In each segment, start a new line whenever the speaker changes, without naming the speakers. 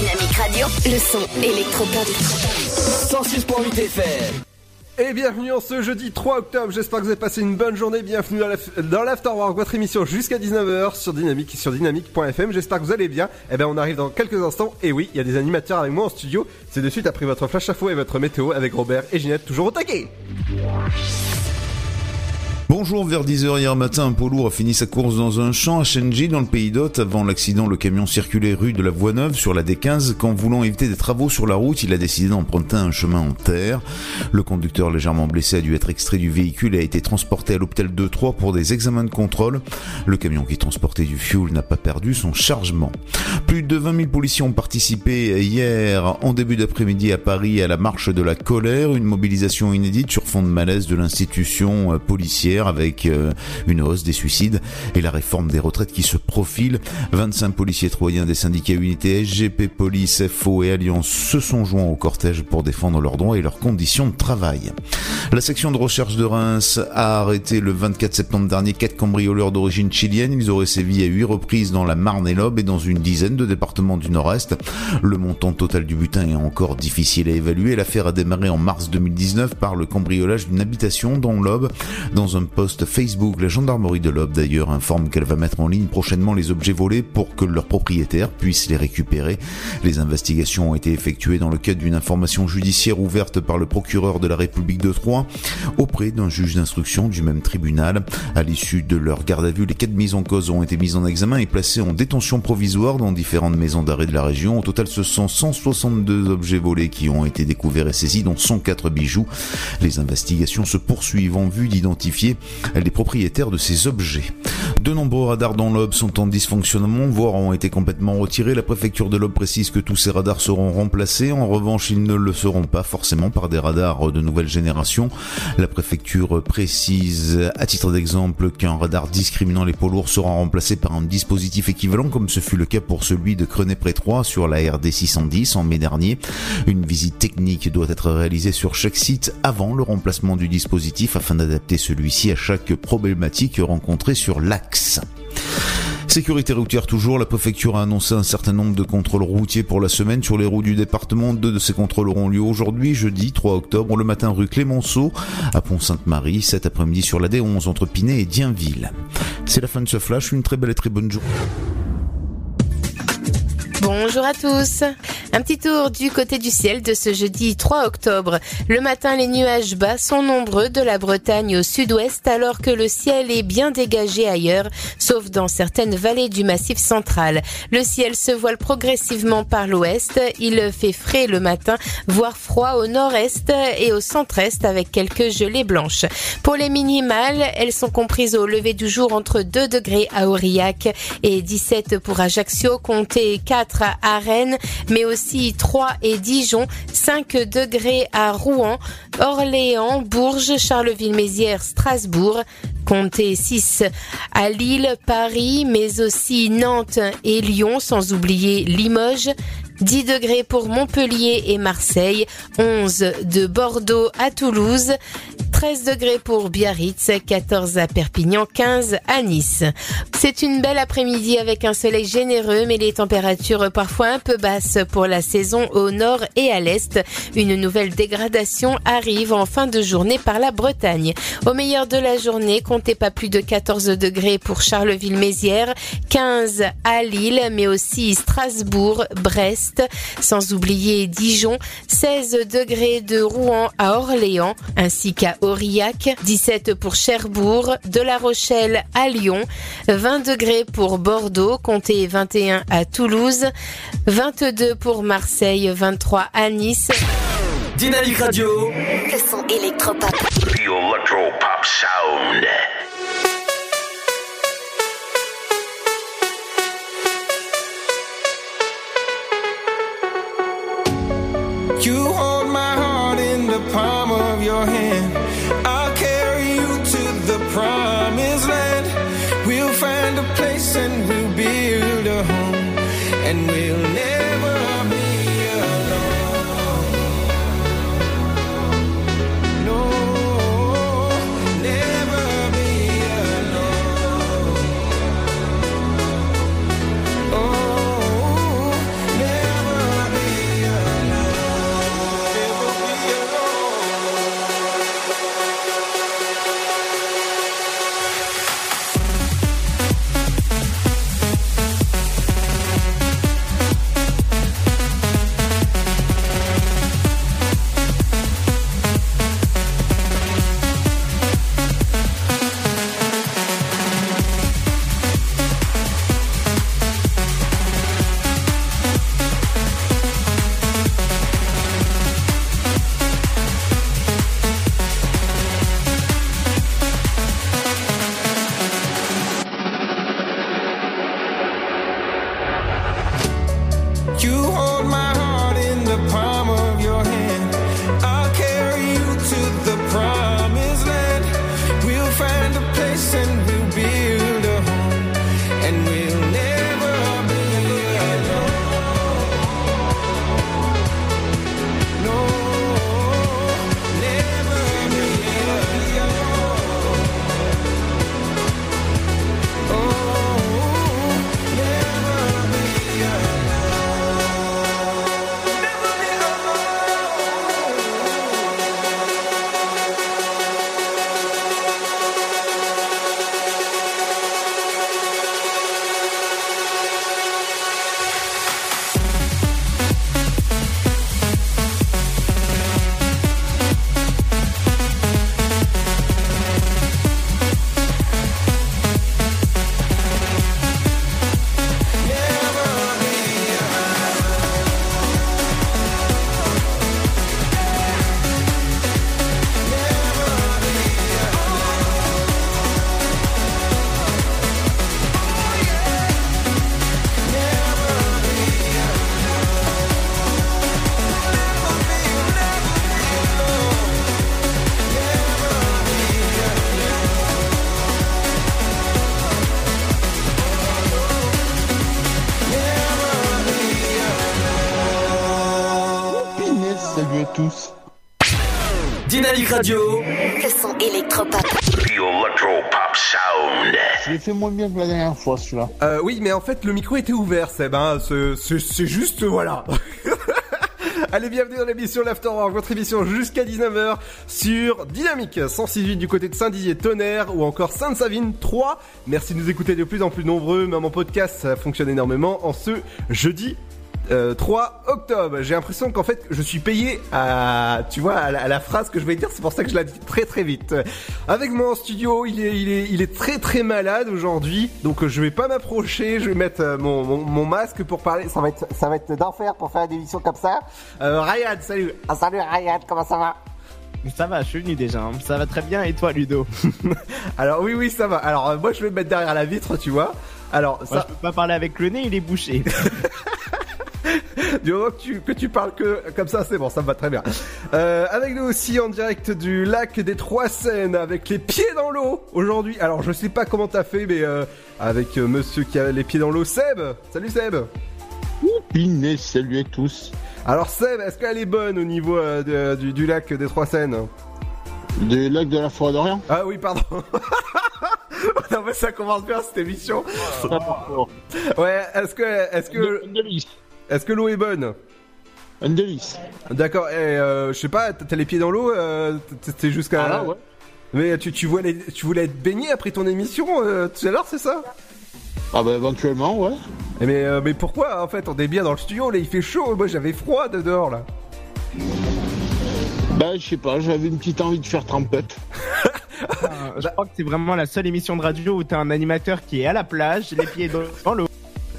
Dynamique Radio. Le son électropop.
106.8 FM.
Et bienvenue en ce jeudi 3 octobre, j'espère que vous avez passé une bonne journée, bienvenue dans l'af- dans l'Afterwork, votre émission jusqu'à 19h sur Dynamique, sur dynamique.fm, j'espère que vous allez bien. Eh ben on arrive dans quelques instants, et oui, il y a des animateurs avec moi en studio, c'est de suite après votre flash info et votre météo avec Robert et Ginette, toujours au taquet
Bonjour, vers 10h hier matin, un poids lourd a fini sa course dans un champ à Shenji, dans le pays d'Hôte. Avant l'accident, le camion circulait rue de la Voie Neuve sur la D15. Quand voulant éviter des travaux sur la route, il a décidé d'emprunter un chemin en terre. Le conducteur légèrement blessé a dû être extrait du véhicule et a été transporté à l'hôpital 2-3 pour des examens de contrôle. Le camion qui transportait du fuel n'a pas perdu son chargement. Plus de 20 000 policiers ont participé hier en début d'après-midi à Paris à la marche de la colère, une mobilisation inédite sur fond de malaise de l'institution euh, avec euh, une hausse des suicides et la réforme des retraites qui se profile. 25 policiers troyens des syndicats unités SGP Police, FO et Alliance se sont joints au cortège pour défendre leurs droits et leurs conditions de travail. La section de recherche de Reims a arrêté le 24 septembre dernier quatre cambrioleurs d'origine chilienne. Ils auraient sévi à huit reprises dans la Marne et l'Aube et dans une dizaine de départements du Nord-Est. Le montant total du butin est encore difficile à évaluer. L'affaire a démarré en mars 2019 par le cambriolage d'une habitation dans l'Aube. Dans un post Facebook, la gendarmerie de l'Aube d'ailleurs informe qu'elle va mettre en ligne prochainement les objets volés pour que leurs propriétaires puissent les récupérer. Les investigations ont été effectuées dans le cadre d'une information judiciaire ouverte par le procureur de la République de Troyes auprès d'un juge d'instruction du même tribunal. À l'issue de leur garde à vue, les quatre mises en cause ont été mises en examen et placées en détention provisoire dans différentes maisons d'arrêt de la région. Au total, ce sont 162 objets volés qui ont été découverts et saisis, dont 104 bijoux. Les investigations se poursuivent en vue d'identifier les propriétaires de ces objets. De nombreux radars dans l'Aube sont en dysfonctionnement, voire ont été complètement retirés. La préfecture de l'Aube précise que tous ces radars seront remplacés. En revanche, ils ne le seront pas forcément par des radars de nouvelle génération. La préfecture précise, à titre d'exemple, qu'un radar discriminant les poids lourds sera remplacé par un dispositif équivalent, comme ce fut le cas pour celui de Crenay-Pré-Troyes sur la RD 610 en mai dernier. Une visite technique doit être réalisée sur chaque site avant le remplacement du dispositif afin d'adapter celui-ci à chaque problématique rencontrée sur l'axe. Sécurité routière toujours, la préfecture a annoncé un certain nombre de contrôles routiers pour la semaine sur les routes du département. Deux de ces contrôles auront lieu aujourd'hui, jeudi 3 octobre, le matin rue Clémenceau, à Pont-Sainte-Marie, cet après-midi sur la D11 entre Pinet et Dienville. C'est la fin de ce flash, une très belle et très bonne journée.
Bonjour à tous. Un petit tour du côté du ciel de ce jeudi 3 octobre. Le matin, les nuages bas sont nombreux de la Bretagne au sud-ouest alors que le ciel est bien dégagé ailleurs, sauf dans certaines vallées du massif central. Le ciel se voile progressivement par l'ouest. Il fait frais le matin, voire froid au nord-est et au centre-est avec quelques gelées blanches. Pour les minimales, elles sont comprises au lever du jour entre 2 degrés à Aurillac et 17 pour Ajaccio, comptez 4 à Rennes, mais aussi 3 et Dijon, 5 degrés à Rouen, Orléans, Bourges, Charleville-Mézières, Strasbourg, comptez 6 à Lille, Paris, mais aussi Nantes et Lyon, sans oublier Limoges. 10 degrés pour Montpellier et Marseille, 11 de Bordeaux à Toulouse, 13 degrés pour Biarritz, 14 à Perpignan, 15 à Nice. C'est une belle après-midi avec un soleil généreux, mais les températures parfois un peu basses pour la saison au nord et à l'est. Une nouvelle dégradation arrive en fin de journée par la Bretagne. Au meilleur de la journée, comptez pas plus de 14 degrés pour Charleville-Mézières, 15 à Lille, mais aussi Strasbourg, Brest, sans oublier Dijon, 16 degrés de Rouen à Orléans, ainsi qu'à Aurillac, 17 pour Cherbourg, de La Rochelle à Lyon, 20 degrés pour Bordeaux, comptez 21 à Toulouse, 22 pour Marseille, 23 à Nice.
Dynamique Radio.
Le son électropop.
The Sound.
Place and we'll build a home. And we'll
Radio.
Le son électropop.
The Electro Pop Sound.
Je l'ai fait moins bien que la dernière fois celui-là.
Euh, oui, mais en fait, le micro était ouvert, Seb. Hein. C'est juste, voilà. Allez, bienvenue dans l'émission l'Afterwork, votre émission jusqu'à 19h sur Dynamique 168 du côté de Saint-Dizier, Tonnerre ou encore Sainte-Savine 3. Merci de nous écouter de plus en plus nombreux, même en podcast, ça fonctionne énormément en ce jeudi. Euh, 3 octobre. J'ai l'impression qu'en fait je suis payé à, tu vois, à la, à la phrase que je vais dire. C'est pour ça que je la dis très très vite. Avec moi en studio, il est, il est, il est très très malade aujourd'hui. Donc euh, je vais pas m'approcher. Je vais mettre euh, mon, mon, mon masque pour parler. Ça va être, ça va être d'enfer pour faire une émission comme ça. Euh, Ryan, salut. Ah, salut Ryan, comment ça va?
Ça va, je suis venu déjà. hein. Ça va très bien. Et toi, Ludo?
Alors oui, oui, ça va. Alors euh, moi je vais me mettre derrière la vitre, tu vois. Alors
Moi,
ça,
je peux pas parler avec le nez, il est bouché.
Du moment que tu, que tu parles que comme ça, c'est bon, ça me va très bien. Euh, avec nous aussi en direct du lac des Trois Seines, avec les pieds dans l'eau aujourd'hui. Alors je sais pas comment t'as fait, mais euh, avec euh, monsieur qui a les pieds dans l'eau, Seb. Salut Seb.
Pinet, salut à tous.
Alors Seb, est-ce qu'elle est bonne au niveau de- du, du lac des Trois Seines?
Des lacs de la forêt d'Orient
Ah oui, pardon. non mais ça commence bien cette émission. Ouais, est-ce que est-ce que. Est-ce que l'eau est bonne?
Un délice.
D'accord. Et euh, je sais pas, t'as les pieds dans l'eau, euh, t'es jusqu'à.
Ah là, ouais.
Mais tu, tu, voulais, tu voulais être baigné après ton émission euh, tout à l'heure, c'est ça?
Ah bah éventuellement, ouais.
Eh Mais, euh, mais pourquoi En fait, on est bien dans le studio, là, il fait chaud. Moi, j'avais froid de dehors, là.
Bah je sais pas, j'avais une petite envie de faire trempette.
Je crois que c'est vraiment la seule émission de radio où t'as un animateur qui est à la plage, les pieds dans l'eau.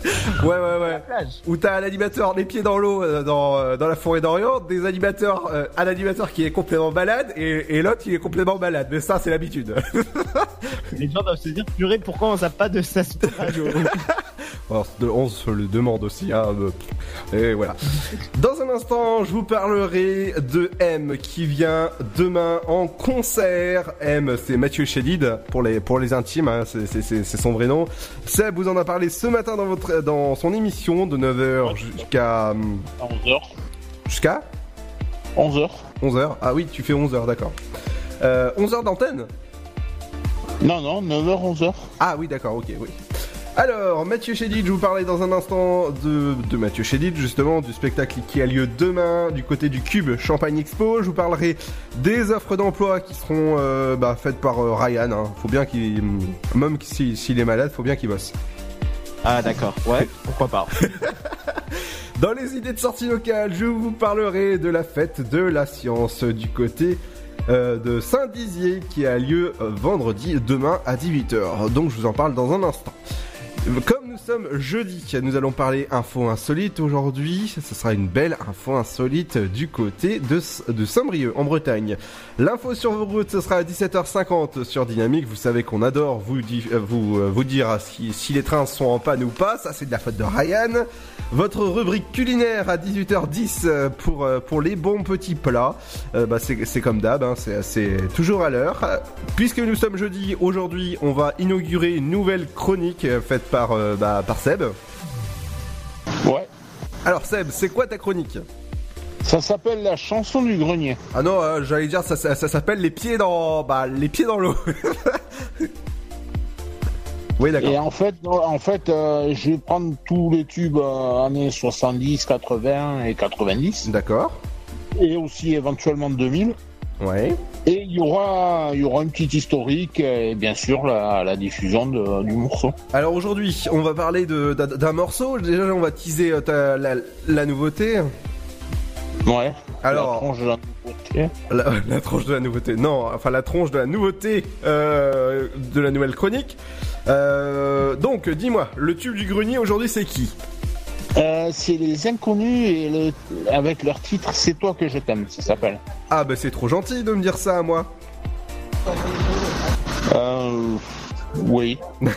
Ouais, ouais, ouais. Où t'as un animateur les pieds dans l'eau euh, dans, euh, dans la forêt d'Orient, des animateurs, euh, un animateur qui est complètement malade et, et l'autre qui est complètement malade. Mais ça, c'est l'habitude.
Les gens doivent se dire, purée, pourquoi on sait pas de ça
Alors, 11 se le demande aussi, hein, Et voilà. Dans un instant, je vous parlerai de M qui vient demain en concert. M, c'est Mathieu Chédid pour les, pour les intimes, hein, c'est son vrai nom. Seb vous en a parlé ce matin dans, votre, dans son émission de 9h jusqu'à. hum,
11h.
Jusqu'à
11h.
11h Ah oui, tu fais 11h, d'accord. Euh, 11h d'antenne
Non, non, 9h, 11h.
Ah oui, d'accord, ok, oui. Alors, Mathieu Chédid, je vous parlais dans un instant de, de Mathieu Chédid, justement, du spectacle qui a lieu demain du côté du Cube Champagne Expo. Je vous parlerai des offres d'emploi qui seront euh, bah, faites par euh, Ryan. hein. Faut bien qu'il, même si- s'il est malade, faut bien qu'il bosse.
Ah d'accord, ouais, pourquoi pas.
Dans les idées de sortie locale, je vous parlerai de la fête de la science du côté euh, de Saint-Dizier qui a lieu euh, vendredi demain à 18h. Donc je vous en parle dans un instant. Nous sommes jeudi, nous allons parler info insolite aujourd'hui. Ce sera une belle info insolite du côté de, de Saint-Brieuc en Bretagne. L'info sur vos routes, ce sera à 17h50 sur Dynamique. Vous savez qu'on adore vous, euh, vous, euh, vous dire si, les trains sont en panne ou pas. Ça, c'est de la faute de Ryan. Votre rubrique culinaire à 18h10 euh, pour, pour les bons petits plats. Bah, c'est comme d'hab, hein, c'est toujours à l'heure. Puisque nous sommes jeudi, aujourd'hui, on va inaugurer une nouvelle chronique faite par, bah, par Seb.
Ouais.
Alors Seb, c'est quoi ta chronique?
Ça s'appelle la chanson du grenier.
Ah non, euh, j'allais dire ça, ça, ça s'appelle les pieds dans bah les pieds dans l'eau. oui
Et
d'accord.
en fait, en fait euh, je vais prendre tous les tubes euh, années 70, 80 et 90.
D'accord.
Et aussi éventuellement 2000.
Ouais.
Et il y aura, il y aura une petite historique et bien sûr la, la diffusion de- du morceau.
Alors aujourd'hui, on va parler de- d'un morceau. Déjà, on va teaser euh, ta- la, la nouveauté.
Ouais.
Alors-
La tronche de la nouveauté.
La, la tronche de la nouveauté. Non, enfin la tronche de la nouveauté euh, de la nouvelle chronique. Euh, donc, dis-moi, le tube du grenier aujourd'hui, c'est qui?
Euh, c'est les inconnus et le, avec leur titre C'est toi que je t'aime, ça s'appelle.
Ah bah c'est trop gentil de me dire ça à moi.
Euh, oui.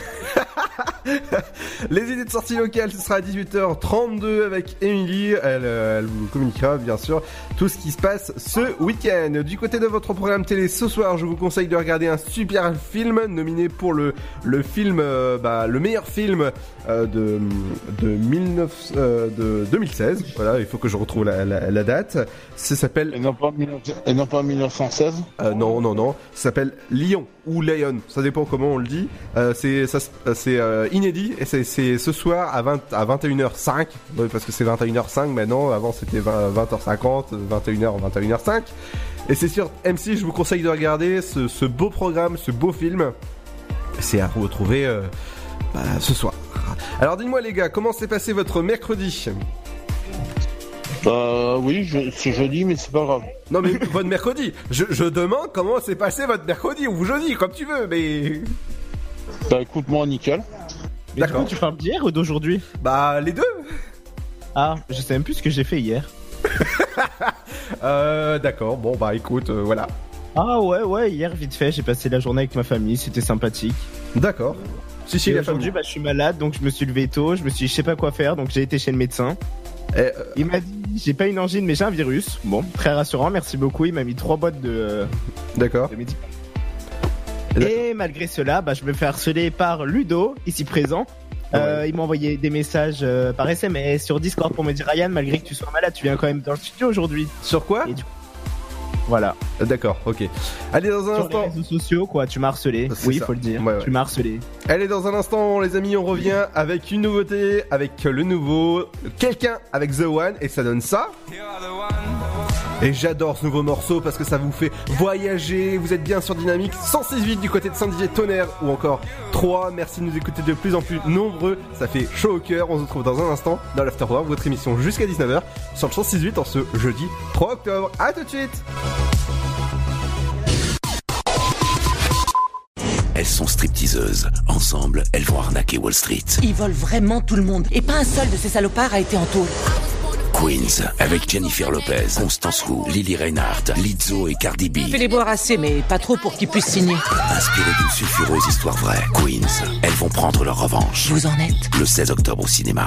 Les idées de sortie locale, ce sera à 18h32 avec Émilie. Elle, euh, elle vous communiquera bien sûr tout ce qui se passe ce week-end. Du côté de votre programme télé ce soir, je vous conseille de regarder un super film nominé pour le, le film, euh, bah, le meilleur film euh, de, de, 19, euh, de 2016. Voilà, il faut que je retrouve la, la- la date. Ça s'appelle...
Et non pas, 19 et non pas 1916
Euh, non, non, non. Ça s'appelle Lion ou Lion. Ça dépend comment on le dit. Euh, c'est euh, euh, inédit et c'est- ce soir à 20 à 21h05 Ouais, parce que c'est 21h05 maintenant. Avant c'était 20, 20h50, 21h 21h05. Et c'est sur M6. Je vous conseille de regarder ce, beau programme, ce beau film. C'est à retrouver bah, ce soir. Alors dites-moi les gars, comment s'est passé votre mercredi?
Euh, oui, c'est jeudi, mais c'est pas grave.
Non mais votre mercredi. Je, je demande comment s'est passé votre mercredi ou jeudi, comme tu veux, mais.
Bah écoute-moi, nickel.
Mais du coup, tu parles d'hier ou d'aujourd'hui?
Bah les deux.
Ah, je sais même plus ce que j'ai fait hier.
Euh, d'accord. Bon bah écoute, euh, voilà.
Ah ouais, ouais, hier vite fait, j'ai passé la journée avec ma famille, c'était sympathique.
D'accord. Si si
aujourd'hui,
famille.
bah, je suis malade, donc je me suis levé tôt, je me suis dit, je sais pas quoi faire, donc j'ai été chez le médecin.
Eh, euh,
Il m'a dit, j'ai pas une angine, mais j'ai un virus. Bon, très rassurant, merci beaucoup. Il m'a mis trois boîtes de,
D'accord.
de médicaments. Et malgré cela, bah, je me fais harceler par Ludo, ici présent. Euh, Il m'a envoyé des messages euh, par SMS, sur Discord pour me dire Ryan, malgré que tu sois malade, tu viens quand même dans le studio aujourd'hui.
Sur quoi?
Voilà.
Euh, D'accord. Ok. Allez dans un
Sur
instant.
les réseaux sociaux, quoi, tu m'as harcelé. Oui,
ça.
faut le dire.
Ouais, ouais.
Tu m'as harcelé.
Allez dans un instant, les amis, on revient avec une nouveauté, avec le nouveau quelqu'un avec The One et ça donne ça. Et j'adore ce nouveau morceau parce que ça vous fait voyager. Vous êtes bien sur Dynamique 106.8 du côté de Saint-Didier Tonnerre ou encore 3. Merci de nous écouter de plus en plus nombreux. Ça fait chaud au cœur. On se retrouve dans un instant dans l'Afterwork, votre émission jusqu'à 19h sur le 106.8 en ce jeudi 3 octobre. À tout de suite.
Elles sont stripteaseuses. Ensemble, elles vont arnaquer Wall Street.
Ils volent vraiment tout le monde. Et pas un seul de ces salopards a été en taule.
Queens, avec Jennifer Lopez, Constance Wu, Lily Reinhardt, Lizzo et Cardi B.
Fais-les boire assez, mais pas trop pour qu'ils puissent signer.
Inspiré d'une sulfureuse histoire vraie, Queens, elles vont prendre leur revanche.
Vous en êtes?
Le 16 octobre au cinéma.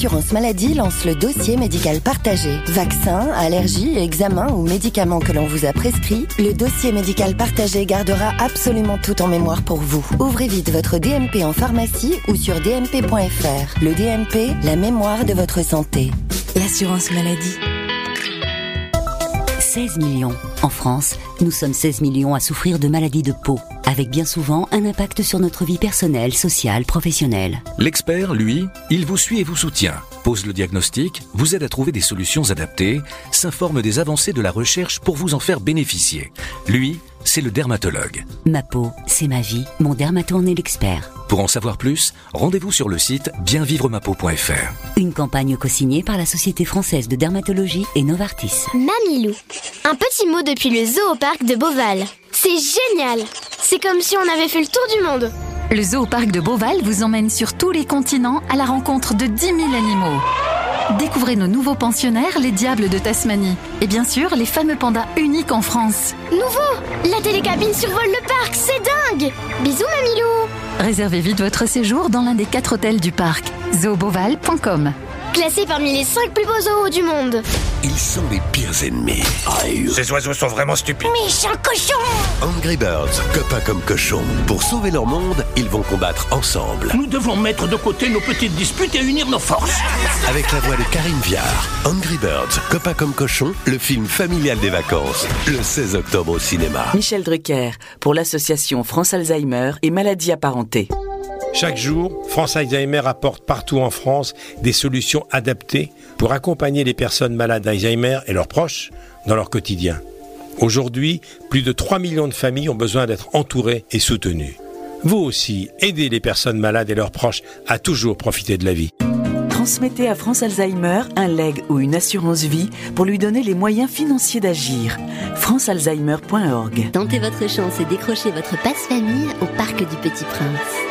l'assurance maladie lance le dossier médical partagé. Vaccins, allergies, examens ou médicaments que l'on vous a prescrits, le dossier médical partagé gardera absolument tout en mémoire pour vous. Ouvrez vite votre DMP en pharmacie ou sur dmp.fr. Le DMP, la mémoire de votre santé.
L'assurance maladie. 16 millions. En France, nous sommes 16 millions à souffrir de maladies de peau, avec bien souvent un impact sur notre vie personnelle, sociale, professionnelle.
L'expert, lui, il vous suit et vous soutient, pose le diagnostic, vous aide à trouver des solutions adaptées, s'informe des avancées de la recherche pour vous en faire bénéficier. Lui, c'est le dermatologue.
Ma peau, c'est ma vie. Mon dermato en est l'expert.
Pour en savoir plus, rendez-vous sur le site bienvivremapeau.fr.
Une campagne co-signée par la Société française de dermatologie et Novartis.
Mamilou. Un petit mot depuis le zoo au parc de Beauval. C'est génial C'est comme si on avait fait le tour du monde
Le zoo au parc de Beauval vous emmène sur tous les continents à la rencontre de 10 000 animaux. Découvrez nos nouveaux pensionnaires, les diables de Tasmanie. Et bien sûr, les fameux pandas uniques en France.
Nouveau La télécabine survole le parc, c'est dingue Bisous Mamilou
Réservez vite votre séjour dans l'un des quatre hôtels du parc. zooboval.com
Classé parmi les 5 plus beaux zoos du monde.
Ils sont les pires ennemis.
Ces oiseaux sont vraiment stupides.
Méchant cochon
Angry Birds, copains comme cochons. Pour sauver leur monde, ils vont combattre ensemble.
Nous devons mettre de côté nos petites disputes et unir nos forces.
Avec la voix de Karine Viard, Angry Birds, copains comme cochons, le film familial des vacances. Le 16 octobre au cinéma.
Michel Drucker, pour l'association France Alzheimer et maladies apparentées.
Chaque jour, France Alzheimer apporte partout en France des solutions adaptées pour accompagner les personnes malades d'Alzheimer et leurs proches dans leur quotidien. Aujourd'hui, plus de 3 millions de familles ont besoin d'être entourées et soutenues. Vous aussi, aidez les personnes malades et leurs proches à toujours profiter de la vie.
Transmettez à France Alzheimer un leg ou une assurance vie pour lui donner les moyens financiers d'agir. francealzheimer.org
Tentez votre chance et décrochez votre passe-famille au Parc du Petit Prince.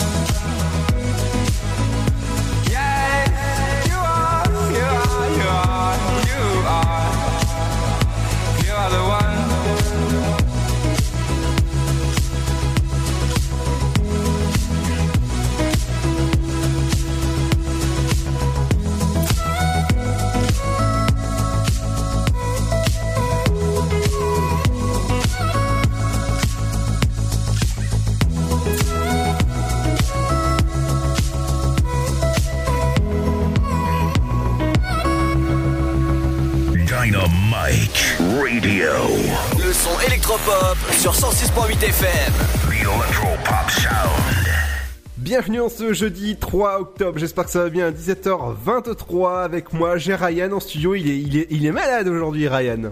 Bienvenue en ce jeudi 3 octobre, j'espère que ça va bien, 17h23 avec moi, j'ai Ryan en studio, il est, il est, il est malade aujourd'hui Ryan.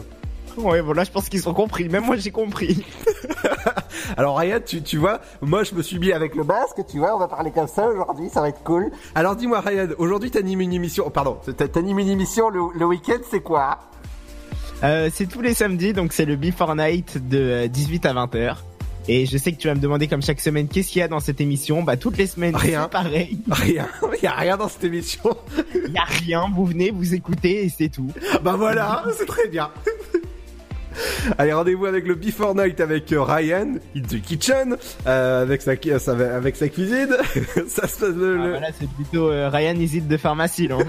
Ouais, bon là je pense qu'ils ont compris, même moi j'ai compris.
Alors Ryan, tu, tu vois, moi je me suis mis avec le masque, tu vois, on va parler comme ça aujourd'hui, ça va être cool. Alors dis-moi Ryan, aujourd'hui t'animes une émission, oh, pardon, t'a- t'animes une émission le, le week-end, c'est quoi?
Euh, c'est tous les samedis, donc c'est le Before Night de euh, 18 à 20h. Et je sais que tu vas me demander comme chaque semaine qu'est-ce qu'il y a dans cette émission? Bah toutes les semaines,
Rien.
pareil.
Rien, il y a rien dans cette émission.
Il y a rien, vous venez, vous écoutez et c'est tout.
Bah voilà, c'est très bien. Allez, rendez-vous avec le Before Night avec euh, Ryan, in the kitchen, euh, avec sa, avec cuisine. ça se passe le,
Ah,
le-
bah c'est plutôt euh, Ryan Isid de pharmacie, là.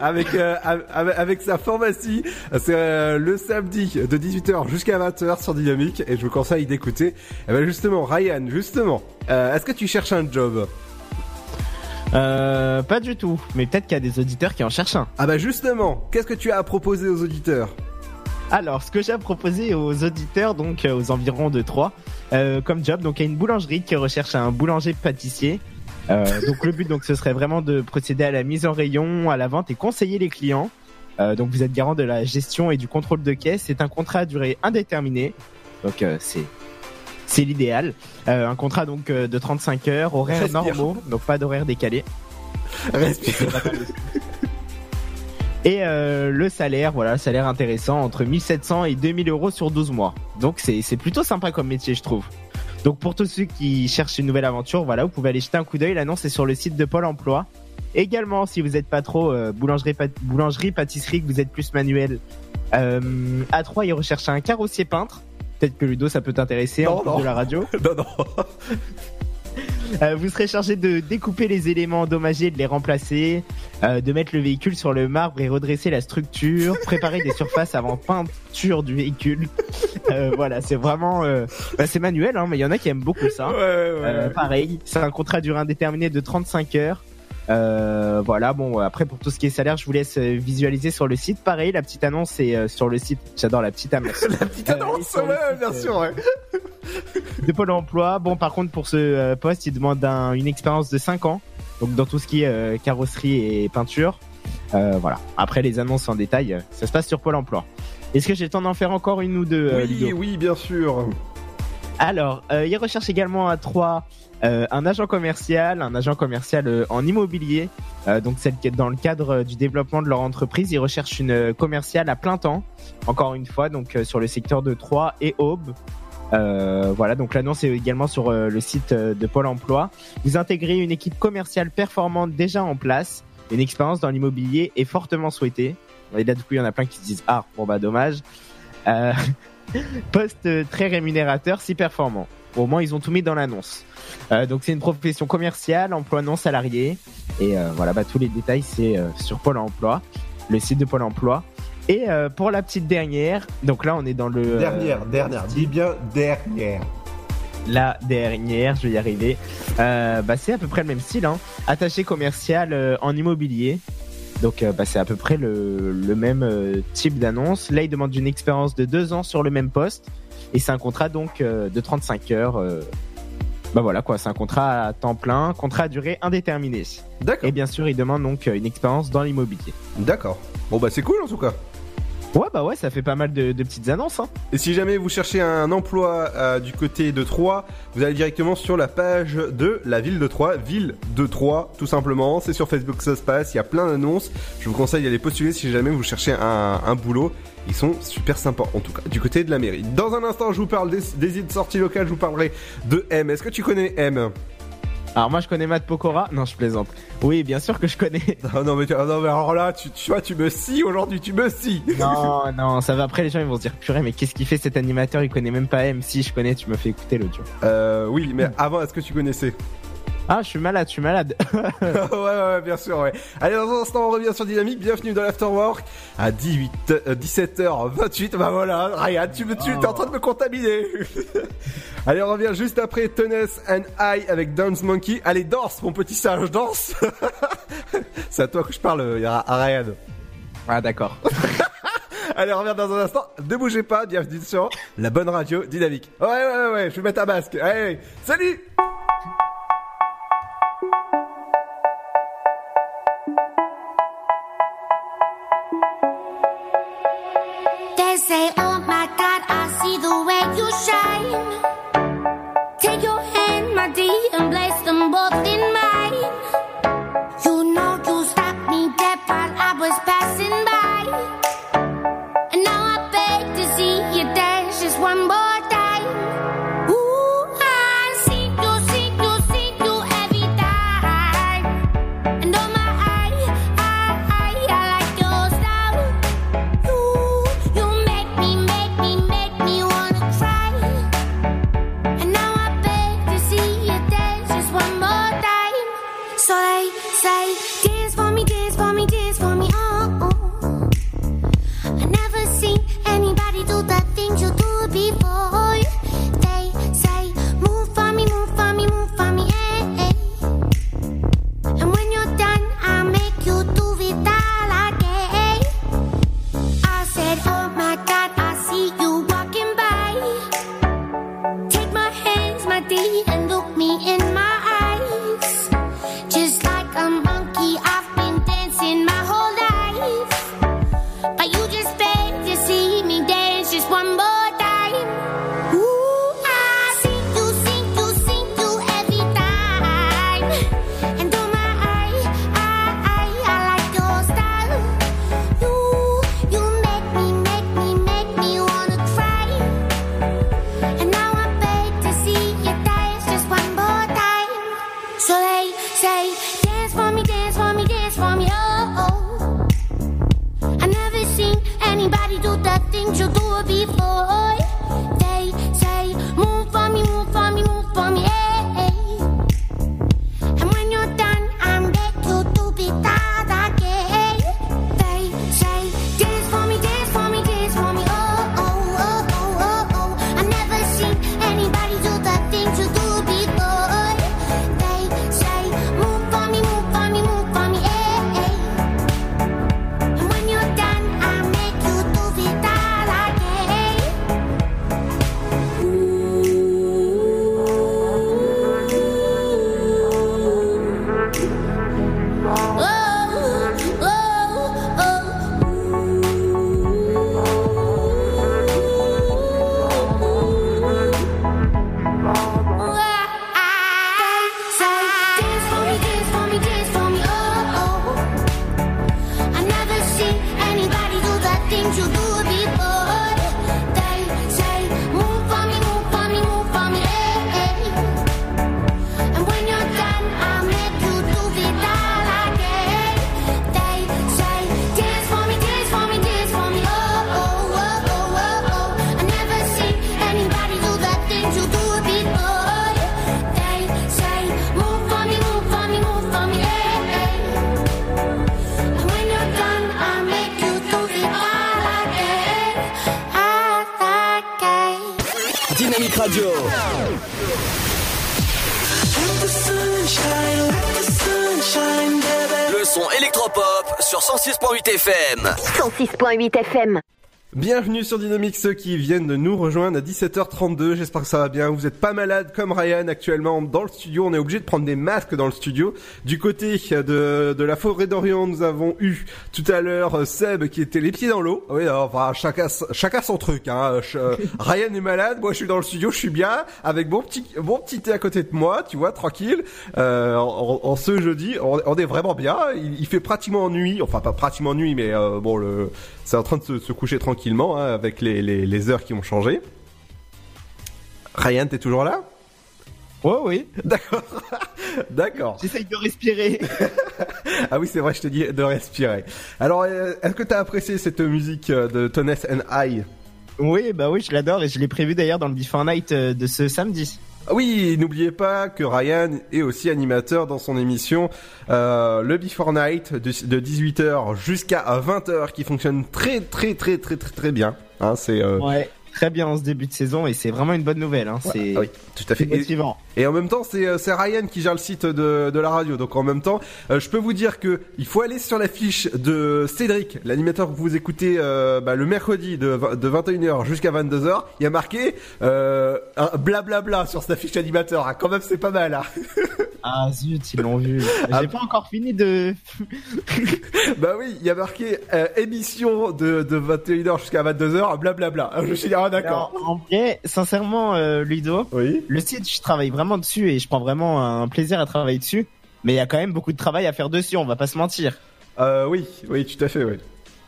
avec, euh, avec, avec sa pharmacie. C'est euh, le samedi de 18h jusqu'à 20h sur Dynamique et je vous conseille d'écouter. Eh ben justement, Ryan, justement, euh, est-ce que tu cherches un job?
Euh, pas du tout. Mais peut-être qu'il y a des auditeurs qui en cherchent un.
Ah bah justement, qu'est-ce que tu as à proposer aux auditeurs?
Alors, ce que j'ai à proposer aux auditeurs, donc euh, aux environs de 3, euh, comme job, donc il y a une boulangerie qui recherche un boulanger-pâtissier. Euh, donc le but, donc, ce serait vraiment de procéder à la mise en rayon, à la vente et conseiller les clients. Euh, donc vous êtes garant de la gestion et du contrôle de caisse. C'est un contrat à durée indéterminée. Donc euh, c'est c'est l'idéal. Euh, un contrat donc euh, de 35 heures, horaires
Respire.
normaux, donc pas d'horaire décalé.
Respire.
Et euh, le salaire, voilà, salaire intéressant entre 1700 et 2000 euros sur 12 mois. Donc c'est plutôt sympa comme métier, je trouve. Donc pour tous ceux qui cherchent une nouvelle aventure, voilà, vous pouvez aller jeter un coup d'œil. L'annonce est sur le site de Pôle Emploi. Également, si vous n'êtes pas trop euh, boulangerie, pât- boulangerie, pâtisserie, que vous êtes plus manuel, euh, à 3 ils recherchent un carrossier peintre. Peut-être que Ludo, ça peut t'intéresser en
non.
de la radio.
non, non.
Euh, vous serez chargé de découper les éléments endommagés, de les remplacer, euh, de mettre le véhicule sur le marbre et redresser la structure, préparer des surfaces avant peinture du véhicule. Euh, voilà, c'est vraiment, euh, bah, c'est manuel, hein, mais il y en a qui aiment beaucoup ça. Euh, pareil, c'est un contrat durée indéterminée de 35 heures. Euh, voilà, bon, après pour tout ce qui est salaire, je vous laisse euh, visualiser sur le site. Pareil, la petite annonce est euh, sur le site. J'adore la petite annonce.
la petite annonce, ouais, bien sûr, ouais.
de Pôle Emploi. Bon, par contre, pour ce poste, il demande un- une expérience de 5 ans. Donc, dans tout ce qui est carrosserie et peinture. Euh, voilà. Après, les annonces en détail, ça se passe sur Pôle Emploi. Est-ce que j'ai le temps d'en faire encore une ou deux,
Oui,
Ludo?
oui, bien sûr.
alors, il recherche également à trois euh, un agent commercial, un agent commercial euh, en immobilier. Euh, donc, c'est le- dans le cadre du développement de leur entreprise, ils recherchent une commerciale à plein temps. Encore une fois, donc sur le secteur de Troyes et Aube. Voilà, donc l'annonce est également sur le site de Pôle Emploi. Vous intégrez une équipe commerciale performante déjà en place. Une expérience dans l'immobilier est fortement souhaitée. Et là, du coup, il y en a plein qui se disent ah bon bah dommage. Poste très rémunérateur, si performant. Au moins, ils ont tout mis dans l'annonce. Euh, donc, c'est une profession commerciale, emploi non salarié. Et euh, voilà, bah, tous les détails, c'est euh, sur Pôle emploi, le site de Pôle emploi. Et pour la petite dernière, donc là, on est dans le.
Dernière, dernière, dis bien dernière.
la dernière, je vais y arriver. Bah, c'est à peu près le même style, hein. Attaché commercial en immobilier. Donc, euh, bah, c'est à peu près le, le même euh, type d'annonce. Là, il demande une expérience de deux ans sur le même poste. Et c'est un contrat donc euh, de 35 heures. euh, bah voilà quoi, c'est un contrat à temps plein, contrat à durée indéterminée.
D'accord.
Et bien sûr, il demande donc euh, une expérience dans l'immobilier.
D'accord. Bon bah c'est cool en tout cas.
Ouais bah ouais, ça fait pas mal de, petites annonces. Hein.
Et si jamais vous cherchez un emploi euh, du côté de Troyes, vous allez directement sur la page de la ville de Troyes, ville de Troyes, tout simplement. C'est sur Facebook que ça se passe, il y a plein d'annonces. Je vous conseille d'aller postuler si jamais vous cherchez un, boulot. Ils sont super sympas, en tout cas, du côté de la mairie. Dans un instant, je vous parle des, des de sorties locales, je vous parlerai de M. Est-ce que tu connais M?
Alors moi je connais Matt Pokora. Non, je plaisante. Oui, bien sûr que je connais.
Ah non mais, tu- ah non, mais alors là, tu, tu vois, tu me scies aujourd'hui, tu me scies
Non, non, ça va. Après, les gens ils vont se dire purée, mais qu'est-ce qu'il fait cet animateur? Il connaît même pas M. Si je connais, tu me fais écouter l'audio.
Euh, oui, mais avant, est-ce que tu connaissais?
Ah, je suis malade, je suis malade.
ouais, ouais, ouais, bien sûr, ouais. Allez, dans un instant, on revient sur Dynamique. Bienvenue dans l'Afterwork à 18, euh, 17h28. Bah voilà, Ryan, tu me, tu es en train de me contaminer. Allez, on revient juste après Tennis and I avec Dance Monkey. Allez, danse, mon petit singe, danse. C'est à toi que je parle, euh, à à Ryan.
Ah, d'accord.
Allez, on revient dans un instant. Ne bougez pas, bienvenue sur la bonne radio Dynamique. Ouais, ouais, ouais, ouais, je vais mettre un masque. Allez, salut
They say, oh my God, I see the way you shine. Say, dance for me, dance for me, dance for me, oh. oh. I never seen anybody do the things you do before.
106.8 FM.
Bienvenue sur Dynamique, ceux qui viennent de nous rejoindre à 17h32. J'espère que ça va bien. Vous êtes pas malade comme Ryan actuellement dans le studio. On est obligé de prendre des masques dans le studio. Du côté de, de la forêt d'Orient, nous avons eu tout à l'heure euh, Seb qui était les pieds dans l'eau. Oui, alors, enfin, chacun, chacun son truc. Hein. Je- euh, Ryan est malade, moi je suis dans le studio, je suis bien avec mon petit, mon petit thé à côté de moi, tu vois, tranquille. Euh, en, en ce jeudi, on, on est vraiment bien. Il, il fait pratiquement nuit, enfin pas pratiquement nuit, mais euh, bon le c'est en train de se, se coucher tranquillement hein, avec les, les, les heures qui ont changé. Ryan, t'es toujours là?
Ouais, oui.
D'accord. D'accord.
J'essaye de respirer.
ah oui, c'est vrai, je te dis de respirer. Alors, euh, est-ce que t'as apprécié cette musique euh, de Tones and I?
Oui, bah oui, je l'adore et je l'ai prévu d'ailleurs dans le Before Night euh, de ce samedi.
Ah Oui, n'oubliez pas que Ryan est aussi animateur dans son émission euh, le Before Night de, de 18h jusqu'à 20h qui fonctionne très très très très très très bien. Hein, c'est euh,
très bien en ce début de saison et c'est vraiment une bonne nouvelle. Hein. C'est
ah oui, tout à fait.
motivant.
Et en même temps, c'est euh, c'est Ryan qui gère le site de, de la radio. Donc en même temps, euh, je peux vous dire que il faut aller sur la fiche de Cédric, l'animateur que vous écoutez euh, bah, le mercredi de, de 21h jusqu'à 22h. Il y a marqué euh, un blablabla sur sa fiche animateur. Ah, quand même, c'est pas mal. Hein.
Ah zut, ils l'ont vu.
Ah.
J'ai pas encore fini de.
bah oui, il y a marqué euh, émission de, de 21h jusqu'à 22h, blablabla. Je suis ah d'accord.
Alors, en vrai, sincèrement, euh, Ludo, le site, je travaille vraiment dessus et je prends vraiment un plaisir à travailler dessus. Mais il y a quand même beaucoup de travail à faire dessus, on va pas se mentir.
Euh, oui, oui, tout à fait, oui.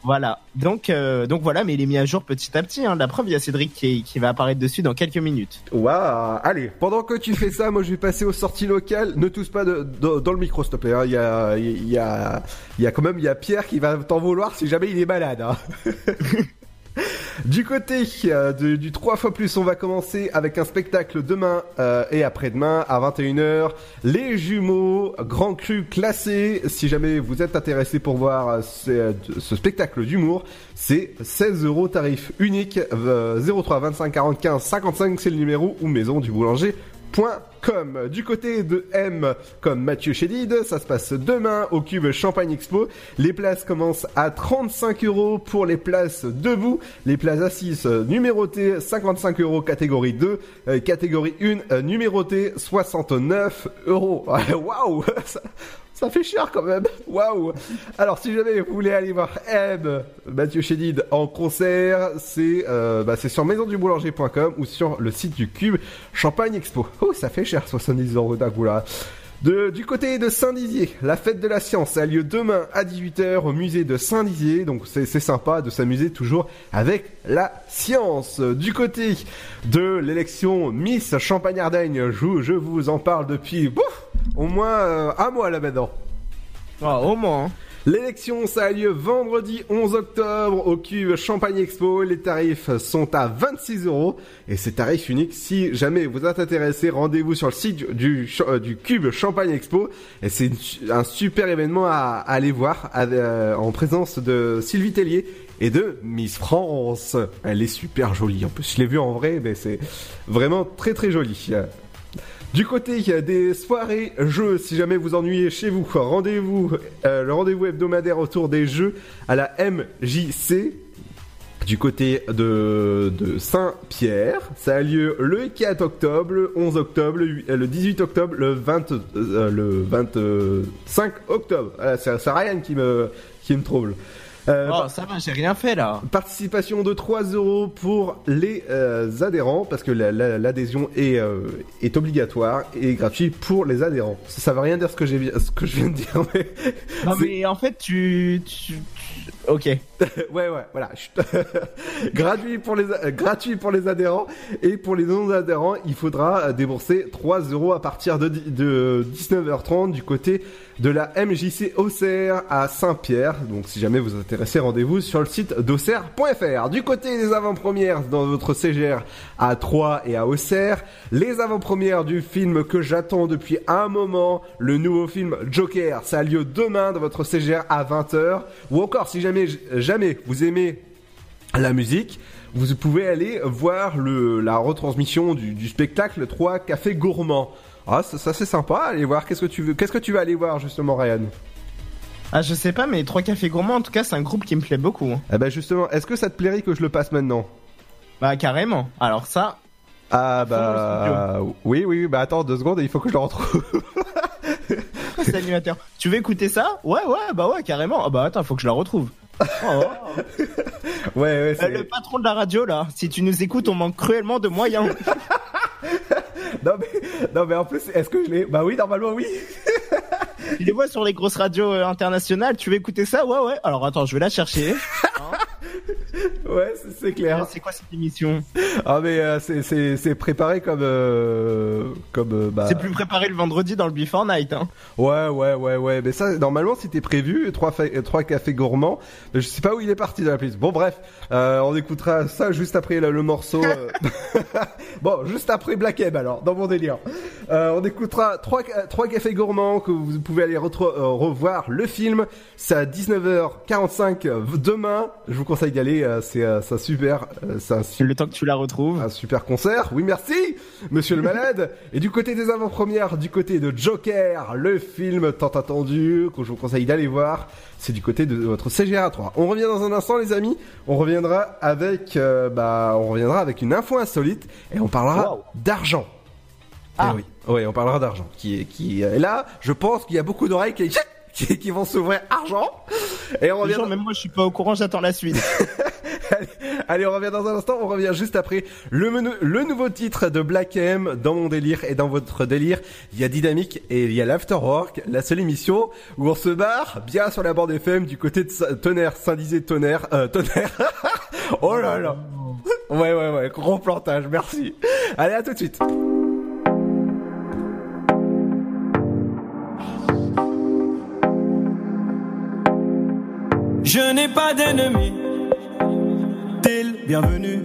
Voilà. Donc, euh, donc voilà, mais il est mis à jour petit à petit. Hein. La preuve, il y a Cédric qui, qui va apparaître dessus dans quelques minutes.
Waouh Allez, pendant que tu fais ça, moi je vais passer aux sorties locales. Ne touche pas de, de- dans le micro, s'il te plaît. hein. Il y a, il y a, il y a quand même, il y a Pierre qui va t'en vouloir si jamais il est malade. hein. Du côté euh, du 3 fois plus, on va commencer avec un spectacle demain euh, et après-demain à 21h. Les jumeaux, grand cru classé. Si jamais vous êtes intéressé pour voir euh, ce, ce spectacle d'humour, c'est 16 euros tarif unique. euh, 03 25 45 55, c'est le numéro ou maison du boulanger. Du côté de M comme Mathieu Chédid, ça se passe demain au Cube Champagne Expo. Les places commencent à 35 euros pour les places debout. Les places assises numérotées 55 euros catégorie 2. euh, catégorie 1 euh, numérotée 69 euros. Waouh ça, fait cher quand même. Waouh Alors si jamais vous voulez aller voir M, Mathieu Chédid en concert, c'est euh, bah, c'est sur maisonduboulanger.com ou sur le site du Cube Champagne Expo. Oh, ça fait cher 70 euros d'un coup là. De, du côté de Saint-Dizier, la fête de la science a lieu demain à 18h au musée de Saint-Dizier, donc c'est sympa de s'amuser toujours avec la science. Du côté de l'élection Miss Champagne-Ardenne, je, je vous en parle depuis au moins euh, un mois là maintenant.
au moins.
L'élection, ça a lieu vendredi 11 octobre au Cube Champagne Expo. Les tarifs sont à 26 euros et c'est tarif unique. Si jamais vous êtes intéressé, rendez-vous sur le site du, Ch- euh, Cube Champagne Expo. Et c'est un super événement à, aller voir euh, en présence de Sylvie Tellier et de Miss France. Elle est super jolie. En plus, je l'ai vue en vrai, mais c'est vraiment très très joli. Du côté des soirées jeux, si jamais vous ennuyez chez vous, rendez-vous, euh, le rendez-vous hebdomadaire autour des jeux à la MJC. Du côté de, Saint-Pierre, ça a lieu le 4 octobre, le 11 octobre, le, hu- euh, le 18 octobre, le, 20, euh, le 25 octobre. C'est Ryan qui me, qui me trouble. Euh,
Oh, ça va, j'ai rien fait là.
Participation de 3 euros pour les euh, adhérents, parce que la- la- l'adhésion est, euh, est obligatoire et gratuit pour les adhérents. Ça, ça veut rien dire ce que, j'ai, ce que je viens de dire, mais...
Non mais en fait, tu, tu- ok.
ouais, ouais, voilà. Gratuit, pour les, euh, gratuit pour les adhérents et pour les non-adhérents, il faudra euh, débourser 3 euros à partir de, de 19h30 du côté de la MJC Auxerre à Saint-Pierre. Donc si jamais vous êtes intéressé, rendez-vous sur le site d'auxerre.fr. Du côté des avant-premières dans votre CGR à Troyes et à Auxerre, les avant-premières du film que j'attends depuis un moment, le nouveau film Joker, ça a lieu demain dans votre CGR à 20h. Ou encore si jamais, jamais vous aimez la musique, vous pouvez aller voir le, la retransmission du, du spectacle 3 Cafés Gourmands. Ah, ça, ça, c'est sympa. Allez voir. Qu'est-ce que tu veux Qu'est-ce que tu vas aller voir justement, Ryan?
Ah, je sais pas, mais Trois Cafés Gourmands, en tout cas, c'est un groupe qui me plaît beaucoup. hein.
Eh ben justement, est-ce que ça te plairait que je le passe maintenant?
Bah, carrément. Alors ça,
Ah bah oui, oui, oui, bah attends deux secondes, il faut que je le retrouve.
c'est l'animateur. Tu veux écouter ça? Ouais, ouais, bah ouais, carrément. Ah bah attends, faut que je la retrouve. Oh,
ouais, ouais,
Euh, le patron de la radio, là, si tu nous écoutes, on manque cruellement de moyens.
non mais, non mais en plus, est-ce que je l'ai? Bah oui, normalement oui.
Tu les vois sur les grosses radios euh, internationales, tu veux écouter ça? Ouais, ouais. Alors attends, je vais la chercher.
Ouais, c'est- clair.
C'est quoi cette émission?
Ah mais euh, c'est préparé comme euh, comme euh, bah.
C'est plus préparé le vendredi dans le Before Night, hein.
Ouais, ouais, ouais, ouais. Mais ça, normalement, c'était prévu. Trois, euh, trois cafés gourmands. Mais je sais pas où il est parti dans la playlist. Bon, bref, on écoutera ça juste après le, le morceau. bon, juste après Black M, alors, dans mon délire. On écoutera trois, trois cafés gourmands que vous pouvez aller revoir le film. C'est à 19h45 euh, demain. Je vous conseille d'y aller. euh, c'est euh, un super, euh, su-
Le temps que tu la retrouves.
un super concert. Oui, merci, monsieur le malade. Et du côté des avant-premières, du côté de Joker, le film tant attendu, que je vous conseille d'aller voir, c'est du côté de votre CGR 3. On revient dans un instant, les amis. On reviendra avec, euh, bah, on reviendra avec une info insolite et on parlera
Wow.
d'argent.
Ah.
Eh oui, oui, on parlera d'argent. Qui, est- qui, est là, je pense qu'il y a beaucoup d'oreilles qui, qui, qui vont s'ouvrir argent. Et on revient.
Genre, même moi, je suis pas au courant, j'attends la suite.
Allez, allez, on revient dans un instant. On revient juste après le, menu- le nouveau titre de Black M dans mon délire et dans votre délire. Il y a Dynamique et il y a l'Afterwork, la seule émission où on se barre bien sur la bande FM du côté de Tonnerre, Saint-Dizier, Tonnerre, euh, Tonnerre. oh là là. Ouais, ouais, ouais, gros plantage, merci. Allez, à tout de suite.
Je n'ai pas d'ennemis. T'es le bienvenu.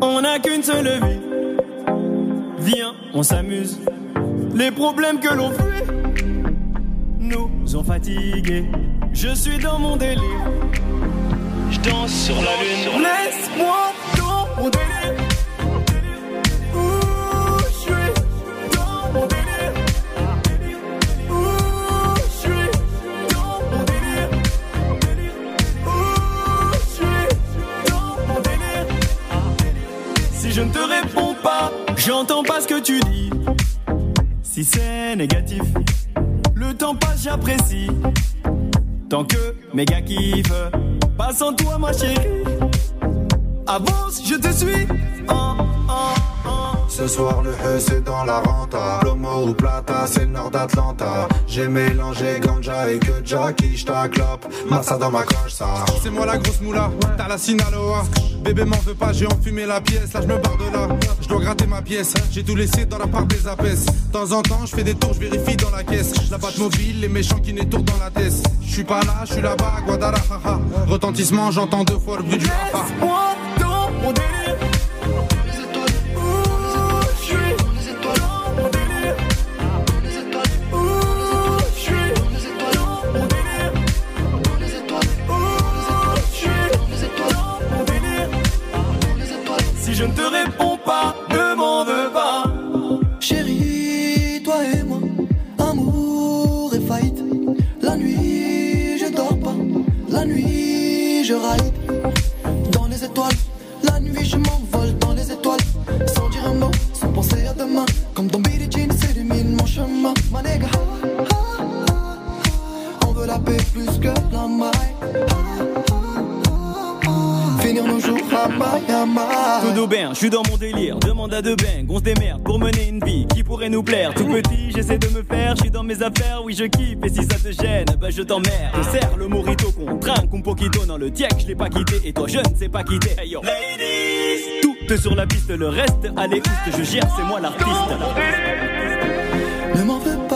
On n'a qu'une seule vie. Viens, on s'amuse. Les problèmes que l'on fuit nous ont fatigués. Je suis dans mon délire. Je danse sur la lune. Laisse-moi dans mon délire. Ouh, je suis dans mon délire. Je ne te réponds pas, j'entends pas ce que tu dis. Si c'est négatif, le temps passe, j'apprécie. Tant que mes gars kiffent, pas sans toi, ma chérie. Avance, je te suis. Oh, oh, oh.
Ce soir le E c'est dans la renta Plomo ou plata c'est le nord d'Atlanta J'ai mélangé ganja et que Jackie j't'acclope Massa dans ma coche ça
C'est moi la grosse moula, t'as la Sinaloa. Bébé m'en veux pas, j'ai enfumé la pièce, là je me barre de là. Je dois gratter ma pièce, j'ai tout laissé dans la part des apaises. De temps en temps, je fais des tours, je vérifie dans la caisse. La batte mobile, les méchants qui n'étourdent dans la tête. Je suis pas là, je suis là-bas, à Guadalajara. Retentissement, j'entends deux fois le bruit du haha.
Je ne te réponds pas, ne m'en pas.
Chérie, toi et moi, amour et fight. La nuit, je dors pas. La nuit, je ride. Dans les étoiles, la nuit, je m'envole dans les étoiles. Sans dire un mot, sans penser à demain. Comme dans Billie Jean, s'illumine mon chemin. Ma on veut la paix plus que la maille. À Miami.
Tout d'aubain, je suis dans mon délire. Demande à deux bains, on se démerde pour mener une vie qui pourrait nous plaire. Tout petit, j'essaie de me faire, je suis dans mes affaires, oui je kiffe. Et si ça te gêne, bah je t'emmerde. Je serre le morito qu'on trinque, un poquito dans le diac, je l'ai pas quitté. Et toi, je ne sais pas quitter. Hey ladies, tout sur la piste, le reste, allez, je gère, c'est moi l'artiste.
Ne m'en veux pas,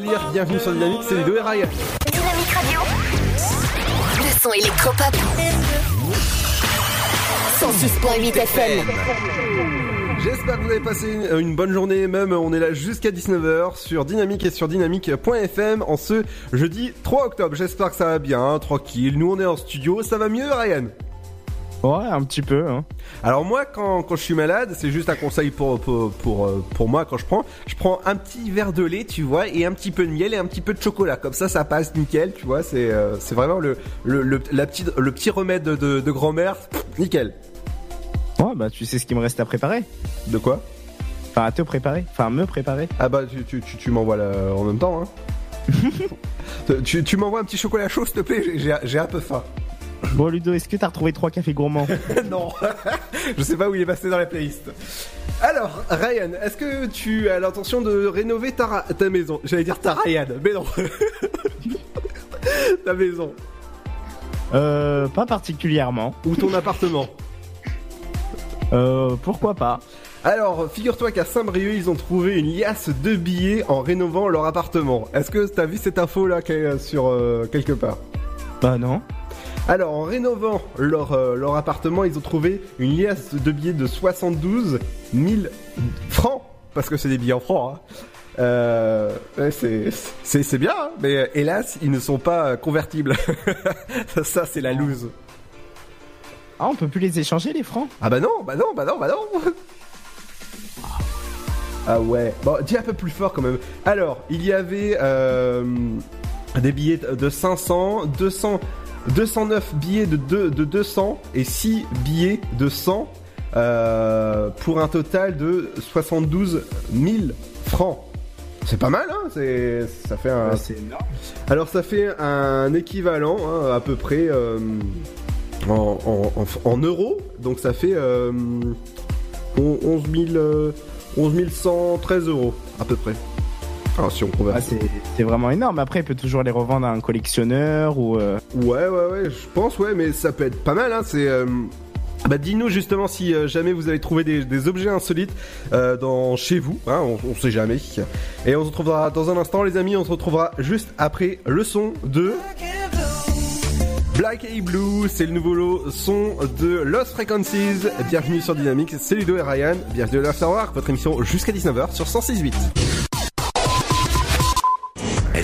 délire.
Bienvenue sur Dynamique, c'est Ludo et Ryan.
Dynamique Radio. Le son électropop. 106.8 FM.
J'espère que vous avez passé une, une bonne journée, même on est là jusqu'à 19h sur Dynamique et sur dynamique.fm en ce jeudi 3 octobre. J'espère que ça va bien, tranquille. Nous on est en studio, ça va mieux Ryan?
Ouais, un petit peu. Hein.
Alors moi, quand, quand je suis malade, c'est juste un conseil pour, pour, pour, euh, pour moi quand je prends. Je prends un petit verre de lait, tu vois, et un petit peu de miel et un petit peu de chocolat. Comme ça, ça passe nickel, tu vois. C'est euh, c'est vraiment le, le, le, la petite, le petit remède de, de, de grand-mère. Nickel.
Ouais, bah tu sais ce qu'il me reste à préparer.
De quoi?
Enfin, à te préparer. Enfin, me préparer.
Ah bah tu, tu, tu, tu m'envoies là en même temps. Hein. tu tu m'envoies un petit chocolat chaud, s'il te plaît. J'ai un peu faim.
Bon, Ludo, est-ce que t'as retrouvé trois cafés gourmands
non, je sais pas où il est passé dans la playlist. Alors, Ryan, est-ce que tu as l'intention de rénover ta, ra- ta maison? J'allais dire ta Ryan, mais non. ta maison.
Euh, pas particulièrement.
Ou ton appartement
Euh, pourquoi pas
Alors, figure-toi qu'à Saint-Brieuc, ils ont trouvé une liasse de billets en rénovant leur appartement. Est-ce que t'as vu cette info là sur euh, quelque part?
Bah non.
Alors, en rénovant leur, euh, leur appartement, ils ont trouvé une liasse de billets de 72 000 francs. Parce que c'est des billets en francs. Hein. Euh, c'est, bien, hein, mais euh, hélas, ils ne sont pas convertibles. Ça, c'est la loose.
Ah, on peut plus les échanger, les francs?
Ah bah non, bah non, bah non, bah non Ah ouais, bon, dis un peu plus fort quand même. Alors, il y avait euh, des billets de 500, 200, 209 billets de, deux- de 200 et 6 billets de 100 euh, pour un total de 72 000 francs. C'est pas mal, hein c'est, Ça fait un...
C'est énorme.
Alors ça fait un équivalent hein, à peu près euh, en, en- en- en euros, donc ça fait euh, on- 11 000, euh, 11 113 euros à peu près. Alors si on
Ah, c'est c'est vraiment énorme. Après, il peut toujours les revendre à un collectionneur ou. euh,
Ouais, ouais, ouais, je pense, ouais, mais ça peut être pas mal, hein, c'est... euh, Bah dis-nous justement si euh, jamais vous avez trouvé des, des objets insolites euh, dans chez vous, hein, on, on sait jamais. Et on se retrouvera dans un instant les amis, on se retrouvera juste après le son de Black and Blue, c'est le nouveau lot son de Lost Frequencies. Bienvenue sur Dynamics, c'est Ludo et Ryan, bienvenue à l'Afterwork, votre émission jusqu'à 19h sur 106.8.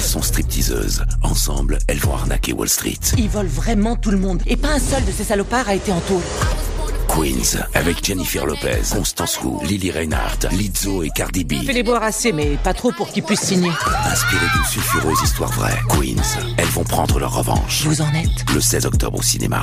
Elles sont stripteaseuses. Ensemble, elles vont arnaquer Wall Street.
Ils volent vraiment tout le monde. Et pas un seul de ces salopards a été en taule.
Queens, avec Jennifer Lopez, Constance Wu, Lily Reinhardt, Lizzo et Cardi B.
Fais-les boire assez, mais pas trop pour qu'ils puissent signer.
Inspirées d'une sulfureuse histoire vraie, Queens, elles vont prendre leur revanche.
Vous en êtes?
Le 16 octobre au cinéma.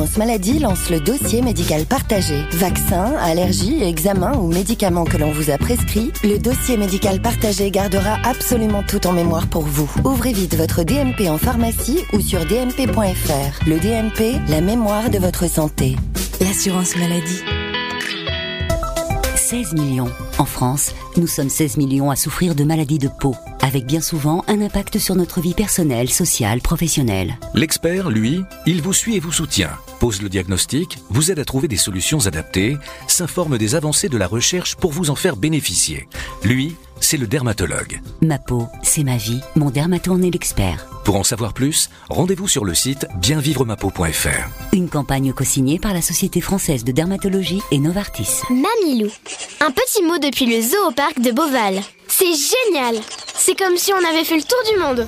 maladie lance le dossier médical partagé. Vaccins, allergies, examens ou médicaments que l'on vous a prescrits, le dossier médical partagé gardera absolument tout en mémoire pour vous. Ouvrez vite votre DMP en pharmacie ou sur dmp.fr. Le DMP, la mémoire de votre santé.
L'assurance maladie. 16 millions. En France, nous sommes 16 millions à souffrir de maladies de peau, avec bien souvent un impact sur notre vie personnelle, sociale, professionnelle.
L'expert, lui, il vous suit et vous soutient, pose le diagnostic, vous aide à trouver des solutions adaptées, s'informe des avancées de la recherche pour vous en faire bénéficier. Lui, c'est le dermatologue.
Ma peau, c'est ma vie. Mon dermato en est l'expert.
Pour en savoir plus, rendez-vous sur le site bienvivremapeau.fr.
Une campagne co-signée par la Société française de dermatologie et Novartis.
Mamilou. Un petit mot depuis le zoo au parc de Beauval. C'est génial C'est comme si on avait fait le tour du monde.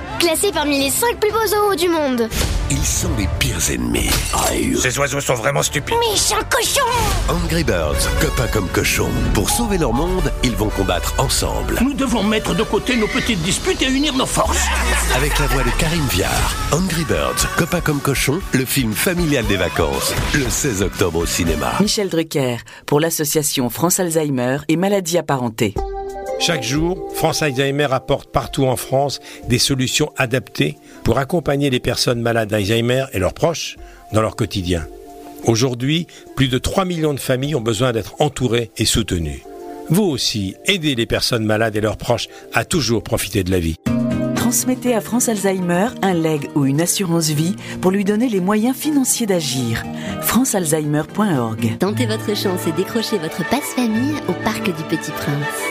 Classé parmi les 5 plus beaux zoos du monde.
Ils sont les pires ennemis.
Ces oiseaux sont vraiment stupides.
Méchant cochon
Angry Birds, copains comme cochons. Pour sauver leur monde, ils vont combattre ensemble.
Nous devons mettre de côté nos petites disputes et unir nos forces.
Avec la voix de Karine Viard. Angry Birds, copains comme cochons, le film familial des vacances. Le 16 octobre au cinéma.
Michel Drucker, pour l'association France Alzheimer et maladies apparentées.
Chaque jour, France Alzheimer apporte partout en France des solutions adaptées pour accompagner les personnes malades d'Alzheimer et leurs proches dans leur quotidien. Aujourd'hui, plus de 3 millions de familles ont besoin d'être entourées et soutenues. Vous aussi, aidez les personnes malades et leurs proches à toujours profiter de la vie.
Transmettez à France Alzheimer un leg ou une assurance vie pour lui donner les moyens financiers d'agir. francealzheimer.org.
Tentez votre chance et décrochez votre passe-famille au Parc du Petit Prince.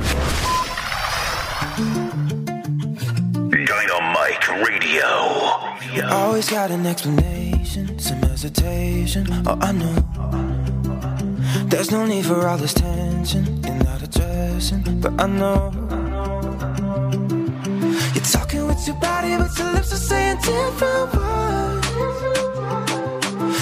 Dynamite Radio.
You always got an explanation, some hesitation. Oh, I know. There's no need for all this tension. You're not addressing, but I know. You're talking with your body, but your lips are saying different words.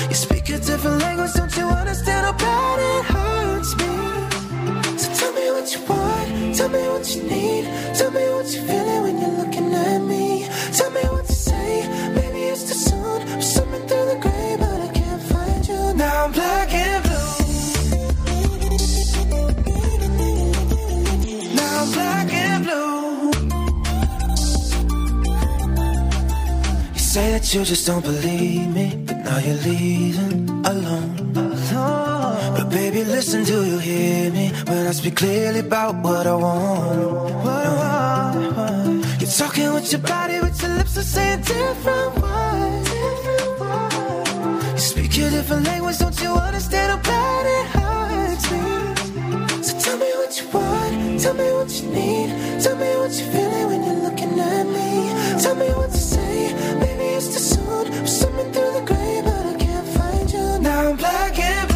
You speak a different language, don't you understand how bad it hurts me? So tell me what you want, tell me what you need, tell me what you're feeling when you're looking at me. Tell me what to say, maybe it's too soon. I'm swimming through the gray, but I can't find you. Now I'm black and blue. Now I'm black and blue. You say that you just don't believe me, but now you're leaving alone. Baby, listen, do you hear me when I speak clearly about what I want? What I want. You're talking with your body, with your lips are saying different words. You speak a different language, don't you understand how bad it hurts me? So tell me what you want, tell me what you need, tell me what you're feeling when you're looking at me. Tell me what to say, maybe it's too soon. I'm swimming through the gray, but I can't find you. Now I'm black and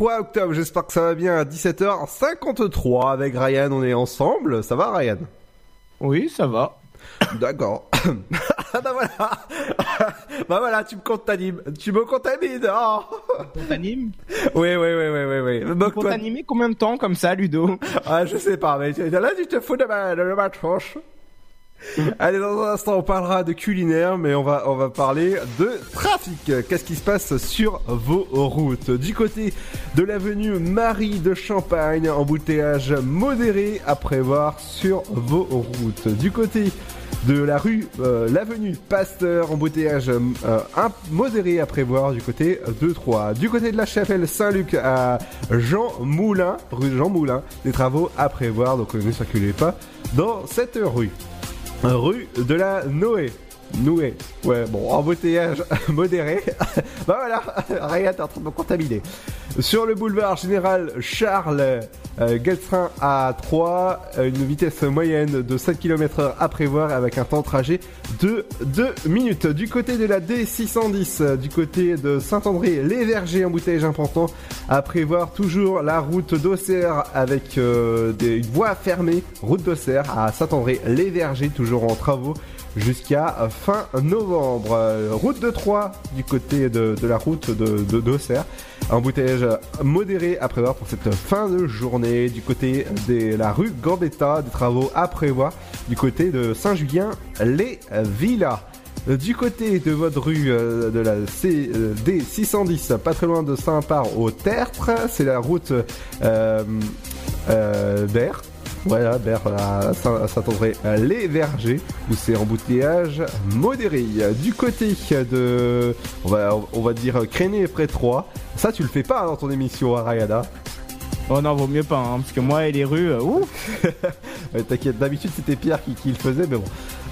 3 octobre. J'espère que ça va bien à 17h53 avec Ryan. On est ensemble. Ça va, Ryan?
Oui, ça va.
D'accord. ah bah voilà. bah voilà, tu me contamimes. Tu me contamines. Oh.
T'animes
Oui, oui, oui, oui, oui, oui.
T'animer combien de temps comme ça, Ludo?
Ah, je sais pas, mais là, tu te fous de ma, de ma tronche. Allez, dans un instant, on parlera de culinaire, mais on va, on va parler de trafic. Qu'est-ce qui se passe sur vos routes? Du côté de l'avenue Marie de Champagne, embouteillage modéré à prévoir sur vos routes. Du côté de la rue, euh, l'avenue Pasteur, embouteillage euh, modéré à prévoir du côté de Troyes. Du côté de la chapelle Saint-Luc à Jean Moulin, rue Jean Moulin, des travaux à prévoir, donc ne circulez pas dans cette rue. Rue de la Noé. Noué. Ouais, bon, embouteillage modéré. bah voilà, rien, t'es en train de me contaminer. Sur le boulevard général Charles euh, Gueltrin à 3, une vitesse moyenne de 7 km à prévoir avec un temps de trajet de 2 minutes. Du côté de la D610, euh, du côté de Saint-André-les-Vergers, embouteillage important à prévoir toujours la route d'Auxerre avec euh, des, une voie fermée, route d'Auxerre à Saint-André-les-Vergers, toujours en travaux jusqu'à fin novembre. Route de Troyes du côté de, de la route de d'Auxerre. Embouteillage modéré à prévoir pour cette fin de journée. Du côté de la rue Gambetta, des travaux à prévoir. Du côté de Saint-Julien-les-Villas. Du côté de votre rue euh, de la C, euh, D610, pas très loin de Saint-Par au Tertre, c'est la route euh, euh, Berre. Voilà, Berre à Saint- à Saint-André-les-Vergers, où c'est embouteillage modéré. Du côté de, on va, on va dire Créné près 3. Ça, tu le fais pas dans ton émission, hein, Rayada.
Oh non, vaut mieux pas, hein, parce que moi et les rues, euh, ouh
Ouais, T'inquiète, d'habitude c'était Pierre qui, qui le faisait, mais bon.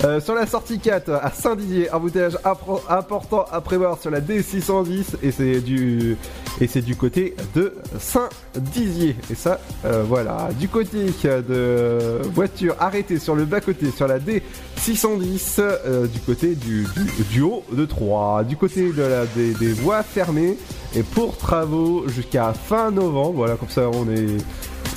Euh, sur la sortie 4 à Saint-Didier, embouteillage appro- important à prévoir sur la D610 et c'est du et c'est du côté de Saint-Dizier. Et ça, euh, voilà. Du côté de voiture arrêtée sur le bas côté sur la D610, euh, du côté du, du, haut de 3. Du côté de la des voies fermées et pour travaux jusqu'à fin novembre. Voilà, comme ça on est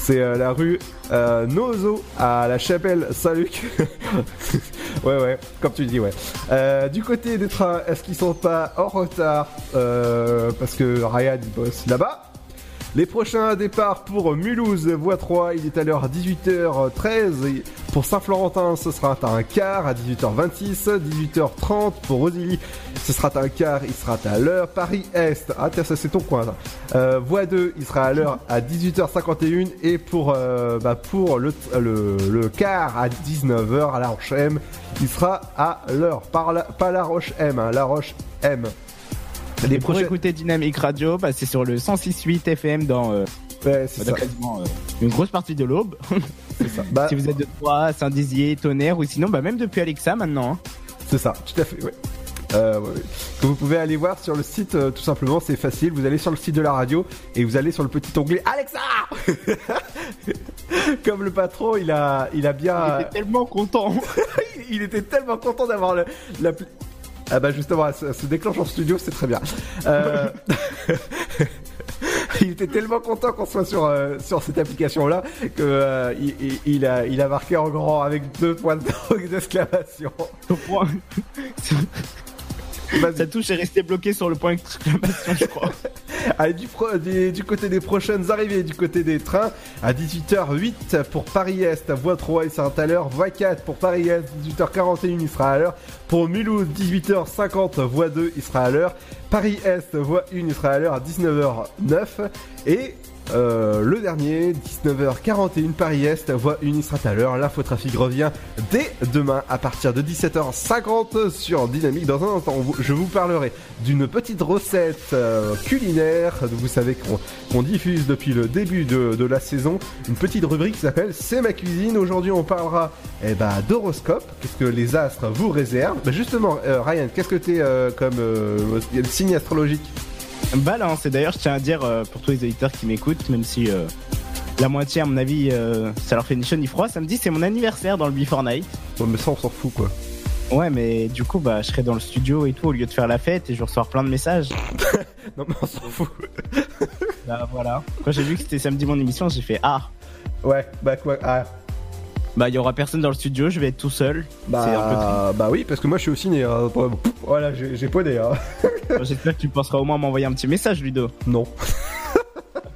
c'est euh, la rue euh, Nozo à la chapelle Saint-Luc. ouais, ouais, comme tu dis, ouais. Euh, du côté des trains, est-ce qu'ils sont pas en retard Euh, Parce que Ryan bosse là-bas. Les prochains départs pour Mulhouse, voie 3, il est à l'heure 18h13. Et Pour Saint-Florentin, ce sera un quart à 18h26. 18h30 pour Rosilly, ce sera un quart, il sera à l'heure. Paris-Est, ah tiens, ça c'est ton coin. ça. Euh, voie 2, il sera à l'heure à 18h51. Et pour, euh, bah, pour le, le, quart à 19h à La Roche M, il sera à l'heure. Pas La Roche M, hein, La Roche M.
Les pour écouter Dynamique Radio, bah, c'est sur le 106.8 FM dans, euh,
Ouais, c'est
dans
ça.
quasiment euh, une grosse partie de l'aube.
Bah-
si vous êtes de Troyes, Saint-Dizier, Tonnerre, ou sinon, bah, même depuis Alexa maintenant. hein.
C'est ça, tout à fait, ouais. Euh, ouais, ouais. Que vous pouvez aller voir sur le site, euh, tout simplement, c'est facile. Vous allez sur le site de la radio et vous allez sur le petit onglet Alexa Comme le patron, il a, il a bien.
Il était tellement content.
il était tellement content d'avoir le, la. Ah bah justement, ça se déclenche en studio, c'est très bien. Euh, il était tellement content qu'on soit sur, euh, sur cette application-là que euh, il, il- a, il a marqué en grand avec deux points de- d'exclamation.
Sa touche est restée bloquée sur le point d'exclamation, je crois.
Allez, du, du côté des prochaines arrivées, du côté des trains, à 18h08 pour Paris-Est, voie 3, il sera à l'heure. Voie 4 pour Paris-Est, 18h41, il sera à l'heure. Pour Mulhouse, 18h50, voie 2, il sera à l'heure. Paris-Est, voie 1, il sera à l'heure à 19h09. Et euh, le dernier, 19h41, Paris-Est, voie 1, il sera à l'heure. L'infotrafic revient dès demain à partir de 17h50 sur Dynamique. Dans un instant, je vous parlerai d'une petite recette euh, culinaire. Vous savez qu'on diffuse depuis le début de, la saison une petite rubrique qui s'appelle C'est ma cuisine. Aujourd'hui, on parlera eh ben, d'horoscope. Qu'est-ce que les astres vous réservent? Ben, Justement, euh, Ryan, qu'est-ce que t'es comme signe astrologique?
Balance, et d'ailleurs, je tiens à dire euh, pour tous les auditeurs qui m'écoutent, même si euh, la moitié, à mon avis, euh, ça leur fait ni chaud ni froid, samedi, c'est mon anniversaire dans le Before Night.
Ouais, mais ça, on s'en fout, quoi.
Ouais, mais du coup, bah, je serais dans le studio et tout au lieu de faire la fête et je reçois plein de messages.
non, mais on s'en fout.
bah voilà. Quand j'ai vu que c'était samedi mon émission, j'ai fait ah.
Ouais, bah quoi Ah.
Bah, il y aura personne dans le studio, je vais être tout seul. C'est un peu
Bah, bah oui, parce que moi je suis aussi né. hein. Voilà, j'ai podé. Hein.
J'espère que tu penseras au moins m'envoyer un petit message, Ludo.
Non.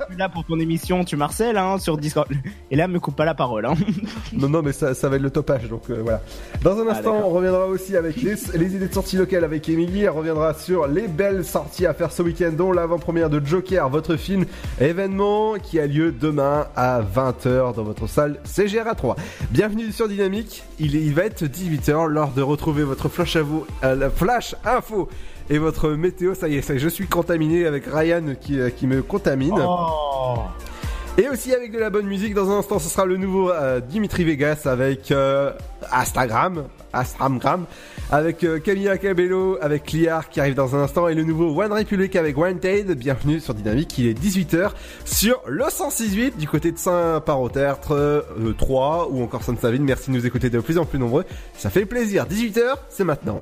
Suis là pour ton émission, tu Marcel, hein, sur Discord. Et là, me coupe pas la parole, hein.
Non, non, mais ça, ça va être le topage, donc euh, voilà. Dans un
Ah,
instant, on reviendra aussi avec les, les idées de sortie locales avec Émilie. Elle reviendra sur les belles sorties à faire ce week-end, dont l'avant-première de Joker, votre film événement qui a lieu demain à 20h dans votre salle CGR 3. Bienvenue sur Dynamique. Il, est- il va être 18h, l'heure de retrouver votre flash, à vous, euh, la flash info. Et votre météo, ça y est, ça y est, je suis contaminé avec Ryan qui, euh, qui me contamine.
Oh.
Et aussi avec de la bonne musique, dans un instant ce sera le nouveau euh, Dimitri Vegas avec euh, Instagram, Instagram, avec euh, Camilla Cabello, avec Liar qui arrive dans un instant, et le nouveau One Republic avec Wanted. Bienvenue sur Dynamique, il est 18h sur le 106.8 du côté de Saint-Parottertre euh, 3 ou encore Sainte-Savine. Merci de nous écouter de plus en plus nombreux, ça fait plaisir. 18h, c'est maintenant.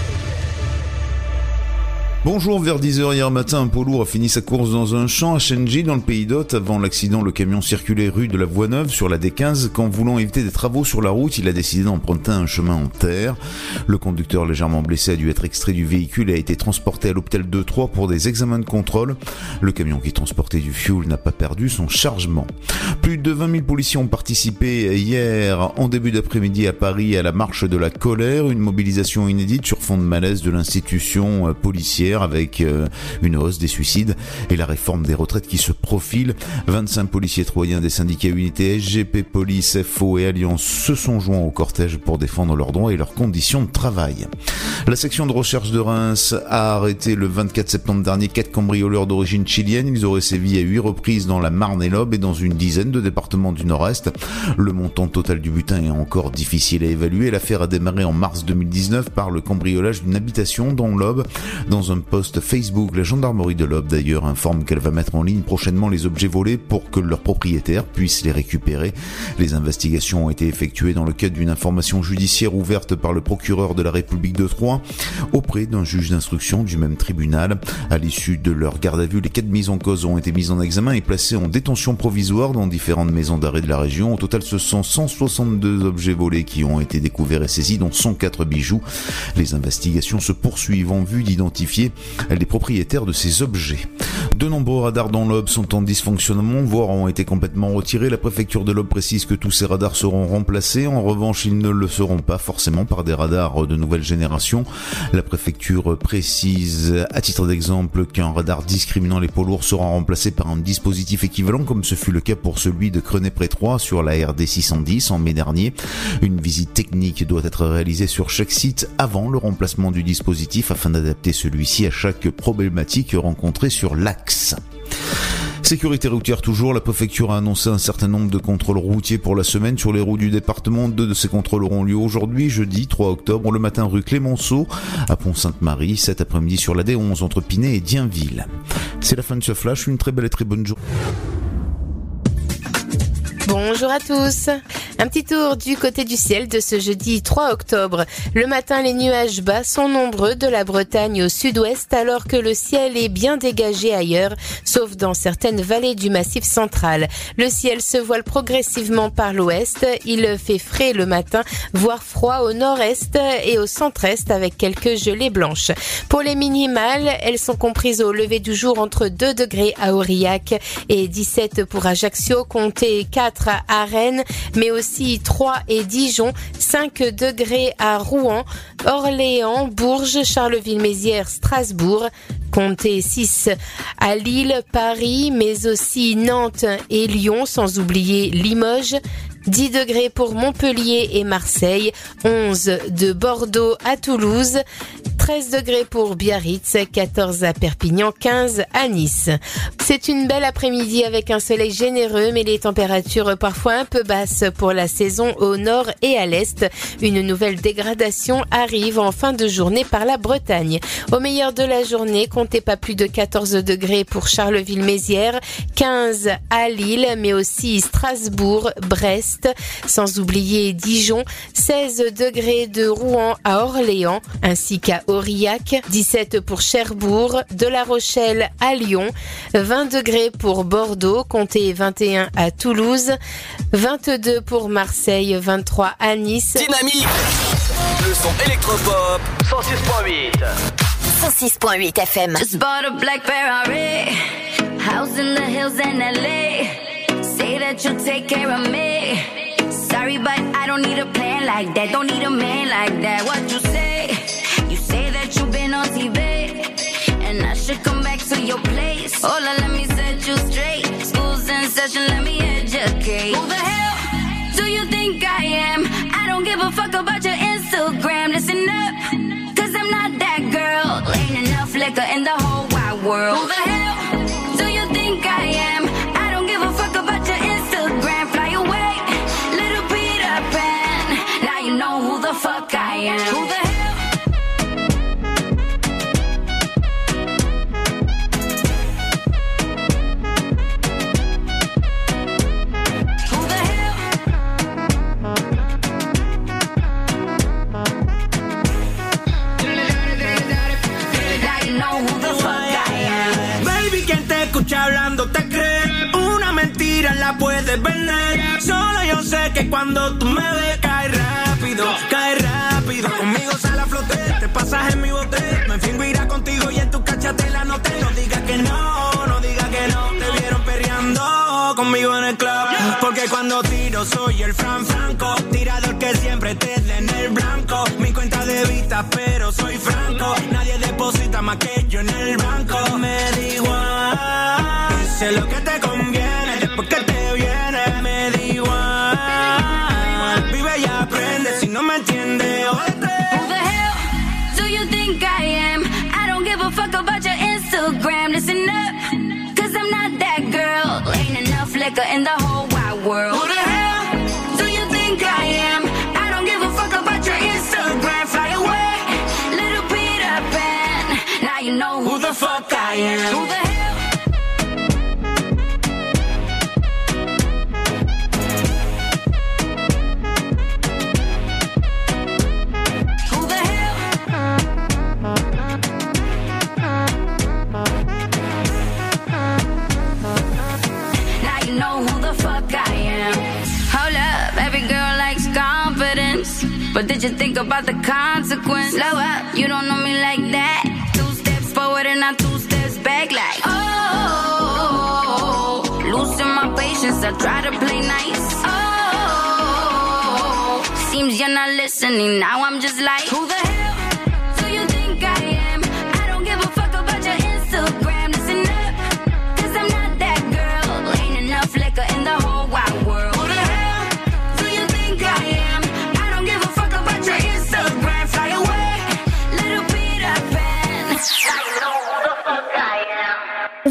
Bonjour, vers 10h hier matin, un poids a fini sa course dans un champ à Shenji, dans le pays d'Hôte. Avant l'accident, le camion circulait rue de la Voie Neuve sur la D15. Quand voulant éviter des travaux sur la route, il a décidé d'emprunter un chemin en terre. Le conducteur légèrement blessé a dû être extrait du véhicule et a été transporté à l'hôpital 2-3 pour des examens de contrôle. Le camion qui transportait du fuel n'a pas perdu son chargement. Plus de 20 000 policiers ont participé hier en début d'après-midi à Paris à la marche de la colère, une mobilisation inédite sur fond de malaise de l'institution euh, avec euh, une hausse des suicides et la réforme des retraites qui se profile. 25 policiers troyens des syndicats Unité, SGP Police, FO et Alliance se sont joints au cortège pour défendre leurs droits et leurs conditions de travail. La section de recherche de Reims a arrêté le 24 septembre dernier quatre cambrioleurs d'origine chilienne. Ils auraient sévi à huit reprises dans la Marne et l'Aube et dans une dizaine de départements du Nord-Est. Le montant total du butin est encore difficile à évaluer. L'affaire a démarré en mars 2019 par le cambriolage d'une habitation dans l'Aube. Dans un post Facebook, la gendarmerie de l'Aube d'ailleurs informe qu'elle va mettre en ligne prochainement les objets volés pour que leurs propriétaires puissent les récupérer. Les investigations ont été effectuées dans le cadre d'une information judiciaire ouverte par le procureur de la République de Troyes auprès d'un juge d'instruction du même tribunal. À l'issue de leur garde à vue, les quatre mises en cause ont été mises en examen et placées en détention provisoire dans différentes maisons d'arrêt de la région. Au total, ce sont 162 objets volés qui ont été découverts et saisis, dont 104 bijoux. Les investigations se poursuivent en vue d'identifier les propriétaires de ces objets. De nombreux radars dans l'Aube sont en dysfonctionnement, voire ont été complètement retirés. La préfecture de l'Aube précise que tous ces radars seront remplacés. En revanche, ils ne le seront pas forcément par des radars de nouvelle génération. La préfecture précise, à titre d'exemple, qu'un radar discriminant les poids lourds sera remplacé par un dispositif équivalent, comme ce fut le cas pour celui de Crenay-Pré-Troyes sur la RD 610 en mai dernier. Une visite technique doit être réalisée sur chaque site avant le remplacement du dispositif afin d'adapter celui-ci à chaque problématique rencontrée sur l'axe. Sécurité routière toujours, la préfecture a annoncé un certain nombre de contrôles routiers pour la semaine sur les routes du département. Deux de ces contrôles auront lieu aujourd'hui, jeudi 3 octobre, le matin rue Clémenceau à Pont-Sainte-Marie, cet après-midi sur la D11 entre Pinet et Dienville. C'est la fin de ce flash, une très belle et très bonne journée.
Bonjour à tous. Un petit tour du côté du ciel de ce jeudi 3 octobre. Le matin, les nuages bas sont nombreux de la Bretagne au sud-ouest alors que le ciel est bien dégagé ailleurs, sauf dans certaines vallées du massif central. Le ciel se voile progressivement par l'ouest. Il fait frais le matin, voire froid au nord-est et au centre-est avec quelques gelées blanches. Pour les minimales, elles sont comprises au lever du jour entre 2 degrés à Aurillac et 17 pour Ajaccio, comptez 4 à Rennes, mais aussi 3 et Dijon, 5 degrés à Rouen, Orléans, Bourges, Charleville-Mézières, Strasbourg, comptez 6 à Lille, Paris, mais aussi Nantes et Lyon, sans oublier Limoges. 10 degrés pour Montpellier et Marseille, 11 de Bordeaux à Toulouse, 13 degrés pour Biarritz, 14 à Perpignan, 15 à Nice. C'est une belle après-midi avec un soleil généreux, mais les températures parfois un peu basses pour la saison au nord et à l'est. Une nouvelle dégradation arrive en fin de journée par la Bretagne. Au meilleur de la journée, comptez pas plus de 14 degrés pour Charleville-Mézières, 15 à Lille, mais aussi Strasbourg, Brest, sans oublier Dijon, 16 degrés de Rouen à Orléans, ainsi qu'à Aurillac, 17 pour Cherbourg, de La Rochelle à Lyon, 20 degrés pour Bordeaux, comptez 21 à Toulouse, 22 pour Marseille, 23 à Nice.
Dynamique Le son électropop 106.8
106.8 FM.
Just bought a black Ferrari, house in the hills in LA. That you'll take care of me. Sorry, but I don't need a plan like that. Don't need a man like that. What you say? You say that you've been on TV, and I should come back to your place. Hola, let me set you straight. School's in session, let me educate. Who the hell do you think I am? I don't give a fuck about your Instagram. Listen up, cause I'm not that girl. Ain't enough liquor in the whole wide world.
Hablando te cree. Una mentira la puedes vender. Solo yo sé que cuando tú me ves, cae rápido, cae rápido. Conmigo sale a flote, te pasas en mi bote. Me fingo irá contigo y en tu no te. No digas que no, no digas que no. Te vieron perreando conmigo en el club. Porque cuando tiro soy el Fran Franco. Tirador que siempre te dé en el blanco. Mi cuenta de vista, pero soy franco. Nadie deposita más que yo en el banco. Me da igual. Sé lo que te conviene. Después que te viene, me da igual. Vive y aprende. Si no me entiendes, jódete.
Who the hell do you think I am? I don't give a fuck about your Instagram. Listen up, cause I'm not that girl. Ain't enough liquor in the whole wide world. Who the hell do you think I am? I don't give a fuck about your Instagram. Fly away, little Peter Pan. Now you know who, the fuck I am. Who the hell? But did you think about the consequence? Slow up, you don't know me like that. Two steps forward and not two steps back, like, oh. Losing my patience, I try to play nice. Oh. Seems you're not listening, now I'm just like, who the hell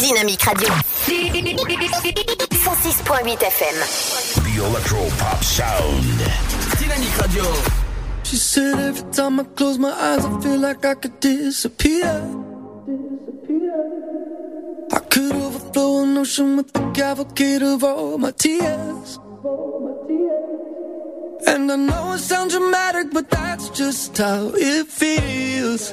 Dynamique Radio. 106.8 FM.
The Electro Pop Sound.
Dynamique Radio
She said every time I close my eyes, I feel like I could disappear. I could overflow an ocean with the cavalcade of all my tears. And I know it sounds dramatic, but that's just how it feels.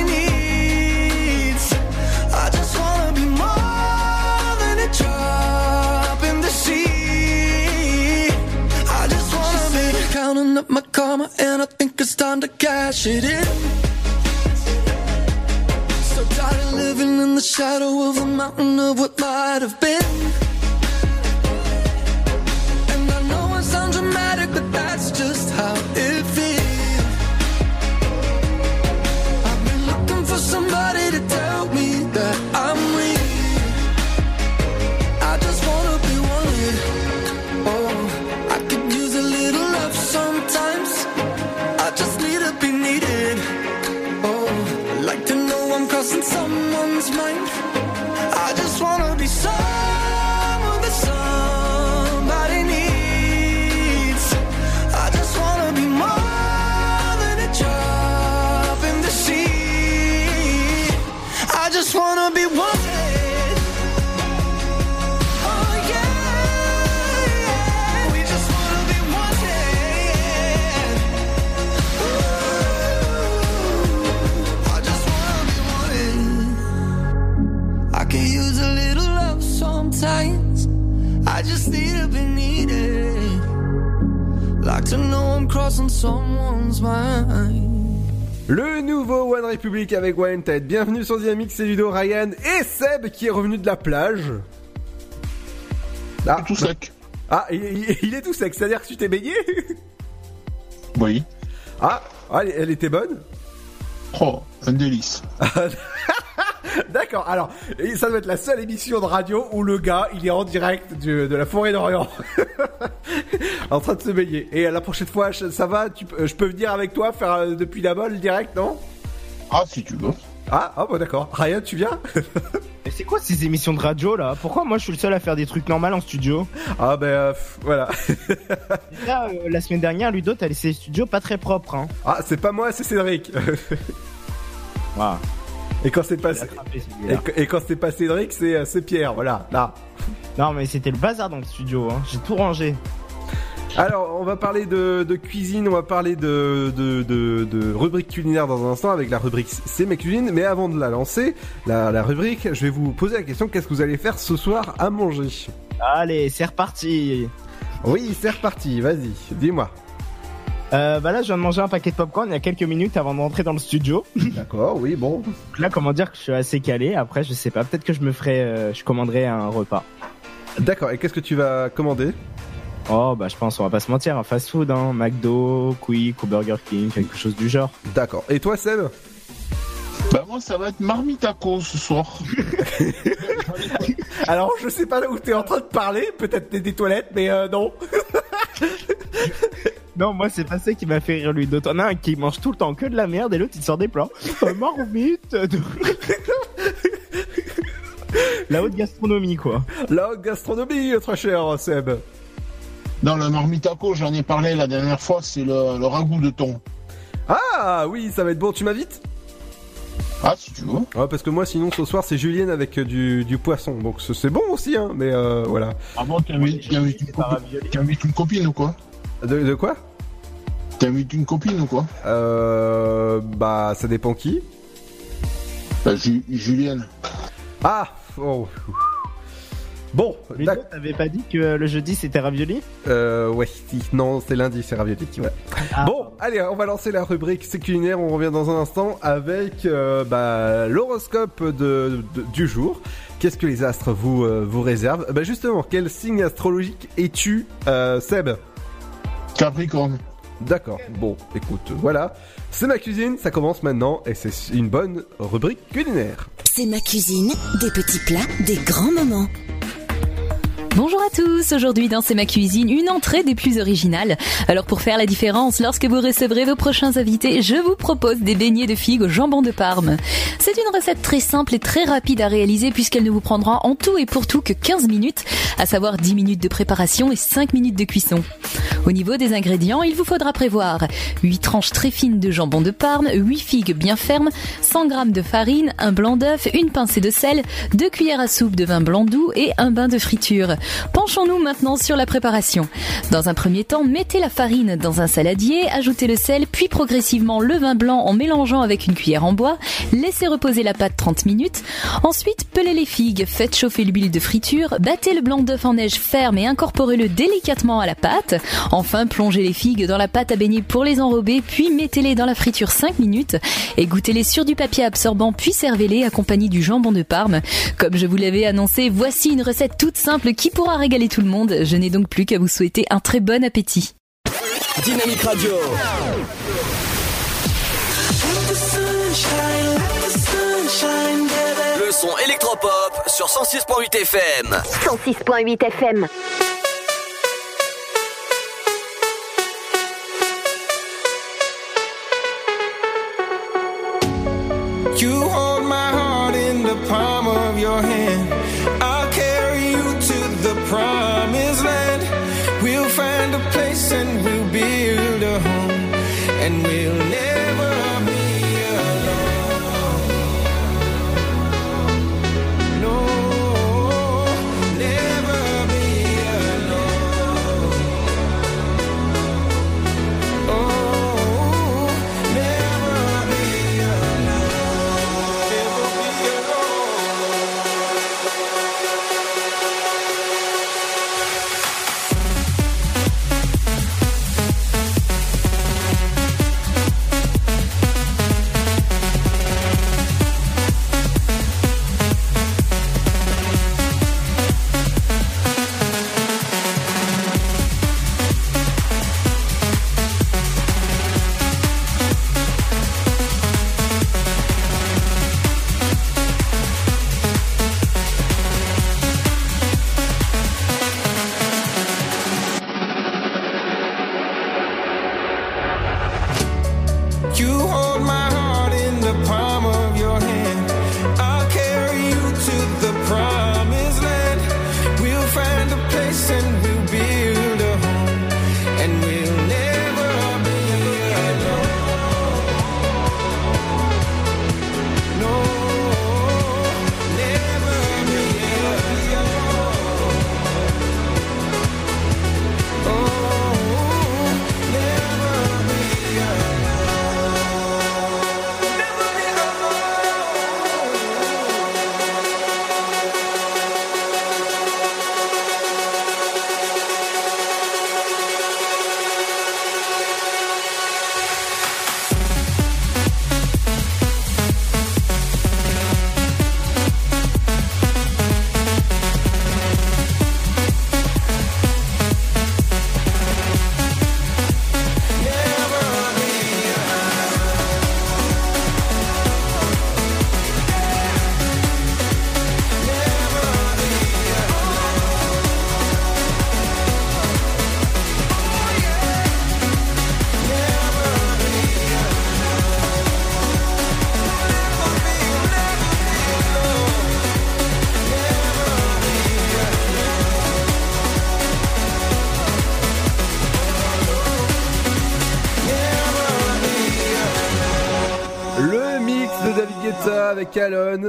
karma, and I think it's time to cash it in. So tired of living in the shadow of a mountain of what might have been. And I know it sounds dramatic, but that's just someone's mind.
Le nouveau One Republic avec Wayne Ted. Bienvenue sur Dynamique, c'est Ludo, Ryan et Seb qui est revenu de la plage. Ah,
tout sec.
Ah, il, il- il est tout sec, c'est-à-dire que tu t'es baigné
Oui.
Ah, ah, elle, elle était bonne
Oh, un délice.
D'accord, alors, ça doit être la seule émission de radio où le gars, il est en direct du- de la forêt d'Orient. en train de se baigner. Et la prochaine fois, je- ça va tu, peux- Je peux venir avec toi faire euh, depuis là-bas le direct, non?
Ah, si tu veux.
Ah, ah bon d'accord. Ryan, tu viens?
Mais c'est quoi ces émissions de radio là? Pourquoi moi je suis le seul à faire des trucs normaux en studio?
Ah euh, pff, voilà.
Là, euh, la semaine dernière, Ludo, t'as laissé le studio pas très propre. Hein.
Ah, c'est pas moi, c'est Cédric.
Waouh.
Et quand c'est pas, et, quand c'est pas Cédric, c'est euh, c'est Pierre, voilà. Là.
Non mais c'était le bazar dans le studio, hein. j'ai tout rangé.
Alors, on va parler de, de cuisine, on va parler de, de, de, de rubrique culinaire dans un instant avec la rubrique C'est ma cuisine. Mais avant de la lancer, la, la rubrique, je vais vous poser la question qu'est-ce que vous allez faire ce soir à manger?
Allez, c'est reparti.
Oui, c'est reparti. Vas-y, dis-moi.
Euh, bah là, je viens de manger un paquet de popcorn il y a quelques minutes avant de rentrer dans le studio.
D'accord, oui, bon.
Là, comment dire que je suis assez calé. Après, je sais pas, peut-être que je me ferai, euh, je commanderai un repas.
D'accord, et qu'est-ce que tu vas commander?
Oh, bah je pense, on va pas se mentir, un fast-food, hein, McDo, Quick ou Burger King, quelque chose du genre.
D'accord. Et toi, Seb?
Bah moi ça va être marmitaco ce soir.
Alors, je sais pas où t'es en train de parler, peut-être des, des toilettes, mais euh, non.
Non, moi, c'est pas ça qui m'a fait rire, lui. As un qui mange tout le temps que de la merde et l'autre, il sort des plans. Euh, marmite de- La haute gastronomie, quoi.
La haute gastronomie, très cher, Seb.
Dans le marmitaco, j'en ai parlé la dernière fois, c'est le, le ragoût de thon.
Ah oui, ça va être bon, tu m'invites?
Ah, si tu veux.
Ouais, parce que moi, sinon, ce soir, c'est Julienne avec euh, du, du poisson. Donc, c'est c'est bon aussi, hein, mais euh, voilà.
Ah bon, t'invites t'invites une, copine- t'invites une copine ou quoi?
De, de quoi?
T'invites une copine ou quoi
Euh. Bah, ça dépend qui.
Bah, Ju- Julienne.
Ah oh. Bon,
Mais toi, t'avais pas dit que le jeudi c'était ravioli
Euh, ouais, si. Non, c'est lundi, c'est ravioli, ouais.
Ah.
Bon, allez, on va lancer la rubrique C'est culinaire. On revient dans un instant avec euh, bah, l'horoscope de, de- du jour. Qu'est-ce que les astres vous, euh, vous réservent? Bah, justement, quel signe astrologique es-tu, euh, Seb?
Capricorne.
D'accord, bon, écoute, voilà. C'est ma cuisine, ça commence maintenant et c'est une bonne rubrique culinaire.
C'est ma cuisine, des petits plats, des grands moments.
Bonjour à tous, aujourd'hui dans C'est ma cuisine, une entrée des plus originales. Alors pour faire la différence, lorsque vous recevrez vos prochains invités, je vous propose des beignets de figues au jambon de Parme. C'est une recette très simple et très rapide à réaliser puisqu'elle ne vous prendra en tout et pour tout que 15 minutes, à savoir 10 minutes de préparation et 5 minutes de cuisson. Au niveau des ingrédients, il vous faudra prévoir 8 tranches très fines de jambon de Parme, 8 figues bien fermes, 100 g de farine, un blanc d'œuf, une pincée de sel, 2 cuillères à soupe de vin blanc doux et un bain de friture. Penchons-nous maintenant sur la préparation. Dans un premier temps, mettez la farine dans un saladier, ajoutez le sel, puis progressivement le vin blanc en mélangeant avec une cuillère en bois, laissez reposer la pâte 30 minutes, ensuite pelez les figues, faites chauffer l'huile de friture, battez le blanc d'œuf en neige ferme et incorporez-le délicatement à la pâte. Enfin, plongez les figues dans la pâte à baigner pour les enrober, puis mettez-les dans la friture 5 minutes et goûtez-les sur du papier absorbant, puis servez-les accompagnés du jambon de Parme. Comme je vous l'avais annoncé, voici une recette toute simple qui pourra régaler tout le monde. Je n'ai donc plus qu'à vous souhaiter un très bon appétit.
Dynamique Radio. Le son électropop sur 106.8 FM.
106.8 FM.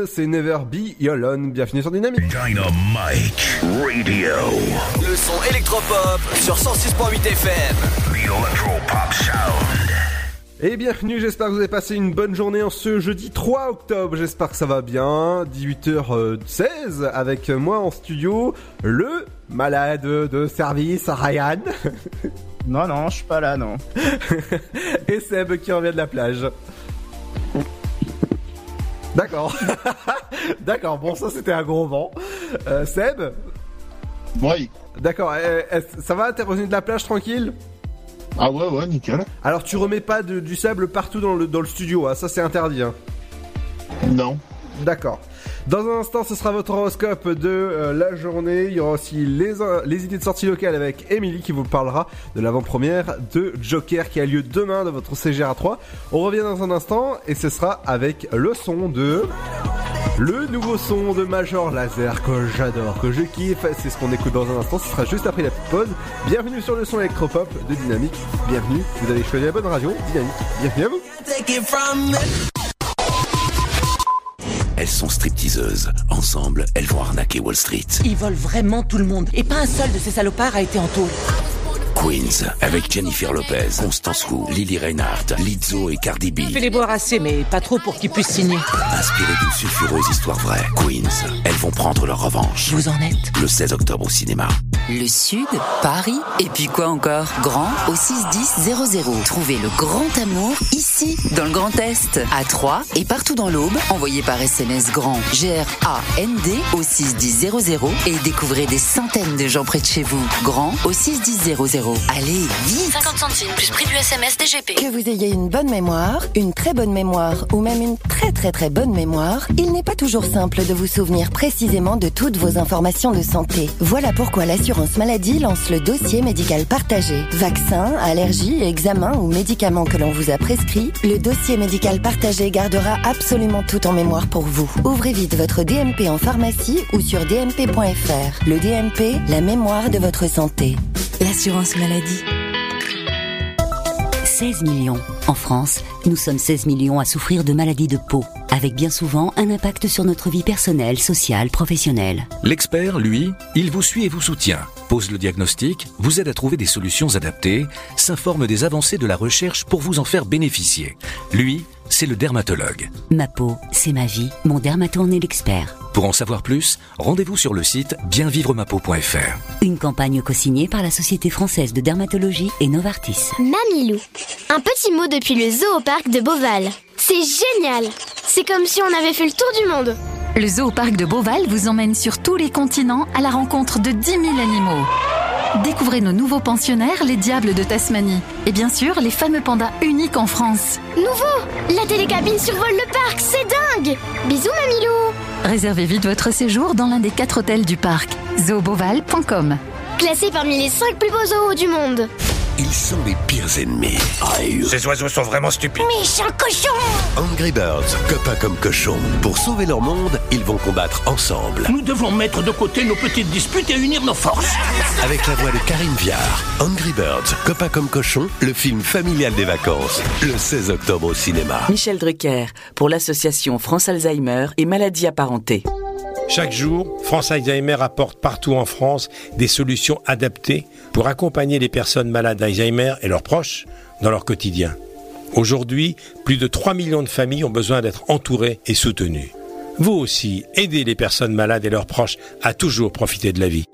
C'est Never Be Alone. Bienvenue sur Dynamique.
Dynamite Radio.
Le son électropop sur 106.8 FM.
The Electropop Sound.
Et bienvenue, j'espère que vous avez passé une bonne journée en ce jeudi 3 octobre. J'espère que ça va bien. 18h16 avec moi en studio, le malade de service, Ryan.
Non, non, je suis pas là, non.
Et Seb qui revient de la plage. D'accord. D'accord, bon ça c'était un gros vent. Euh, Seb?
Oui.
D'accord, euh, ça va T'es revenu de la plage tranquille?
Ah ouais, ouais, nickel.
Alors tu remets pas de- du sable partout dans le, dans le studio, hein, ça c'est interdit. Hein.
Non.
D'accord. Dans un instant, ce sera votre horoscope de euh, la journée. Il y aura aussi les, euh, les idées de sortie locale avec Emily qui vous parlera de l'avant-première de Joker qui a lieu demain dans votre CGR 3. On revient dans un instant et ce sera avec le son de... Le nouveau son de Major Laser que j'adore, que je kiffe, c'est ce qu'on écoute dans un instant, ce sera juste après la pause. Bienvenue sur le son électropop de Dynamique, bienvenue, vous avez choisi la bonne radio, Dynamique, bienvenue.
Elles sont stripteaseuses. Ensemble, elles vont arnaquer Wall Street.
Ils volent vraiment tout le monde. Et pas un seul de ces salopards a été en tôle.
Queens, avec Jennifer Lopez, Constance Wu, Lily Reinhardt, Lizzo et Cardi B.
Fais les boire assez, mais pas trop pour qu'ils puissent signer.
Inspiré d'une sulfureuse histoire vraie, Queens, elles vont prendre leur revanche.
Vous en êtes
Le 16 octobre au cinéma.
Le Sud, Paris, et puis quoi encore? Grand au 61000. Trouvez le grand amour ici, dans le Grand Est, à Troyes et partout dans l'Aube. Envoyez par SMS grand G-R-A-N-D au 61000 et découvrez des centaines de gens près de chez vous. Grand au 61000. Allez, vite
50 centimes plus prix du SMS DGP.
Que vous ayez une bonne mémoire, une très bonne mémoire ou même une très très très bonne mémoire, il n'est pas toujours simple de vous souvenir précisément de toutes vos informations de santé. Voilà pourquoi l'assurance maladie lance le dossier médical partagé. Vaccins, allergies, examens ou médicaments que l'on vous a prescrits, le dossier médical partagé gardera absolument tout en mémoire pour vous. Ouvrez vite votre DMP en pharmacie ou sur dmp.fr. Le DMP, la mémoire de votre santé.
L'assurance maladie. 16 millions. En France, nous sommes 16 millions à souffrir de maladies de peau, avec bien souvent un impact sur notre vie personnelle, sociale, professionnelle.
L'expert, lui, il vous suit et vous soutient, pose le diagnostic, vous aide à trouver des solutions adaptées, s'informe des avancées de la recherche pour vous en faire bénéficier. Lui, c'est le dermatologue.
Ma peau, c'est ma vie. Mon dermato en est l'expert.
Pour en savoir plus, rendez-vous sur le site bienvivremapeau.fr.
Une campagne co-signée par la Société française de dermatologie et Novartis.
Mamilou. Un petit mot depuis le zoo au parc de Beauval. C'est génial C'est comme si on avait fait le tour du monde
Le zoo au parc de Beauval vous emmène sur tous les continents à la rencontre de 10 000 animaux. Découvrez nos nouveaux pensionnaires, les diables de Tasmanie. Et bien sûr, les fameux pandas uniques en France.
Nouveau La télécabine survole le parc, c'est dingue Bisous Mamilou
Réservez vite votre séjour dans l'un des quatre hôtels du parc. zooboval.com
Classé parmi les 5 plus beaux zoos du monde
Ils sont les pires ennemis. Aïe.
Ces oiseaux sont vraiment stupides.
Méchant cochon
Angry Birds, copains comme cochons. Pour sauver leur monde, ils vont combattre ensemble.
Nous devons mettre de côté nos petites disputes et unir nos forces.
Avec la voix de Karine Viard, Angry Birds, copains comme cochons, le film familial des vacances. Le 16 octobre au cinéma.
Michel Drucker, pour l'association France Alzheimer et maladies apparentées.
Chaque jour, France Alzheimer apporte partout en France des solutions adaptées pour accompagner les personnes malades d'Alzheimer et leurs proches dans leur quotidien. Aujourd'hui, plus de 3 millions de familles ont besoin d'être entourées et soutenues. Vous aussi, aidez les personnes malades et leurs proches à toujours profiter de la vie.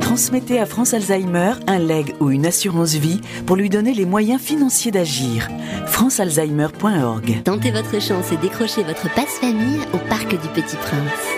Transmettez à France Alzheimer un leg ou une assurance vie pour lui donner les moyens financiers d'agir. francealzheimer.org
Tentez votre chance et décrochez votre passe-famille au Parc du Petit Prince.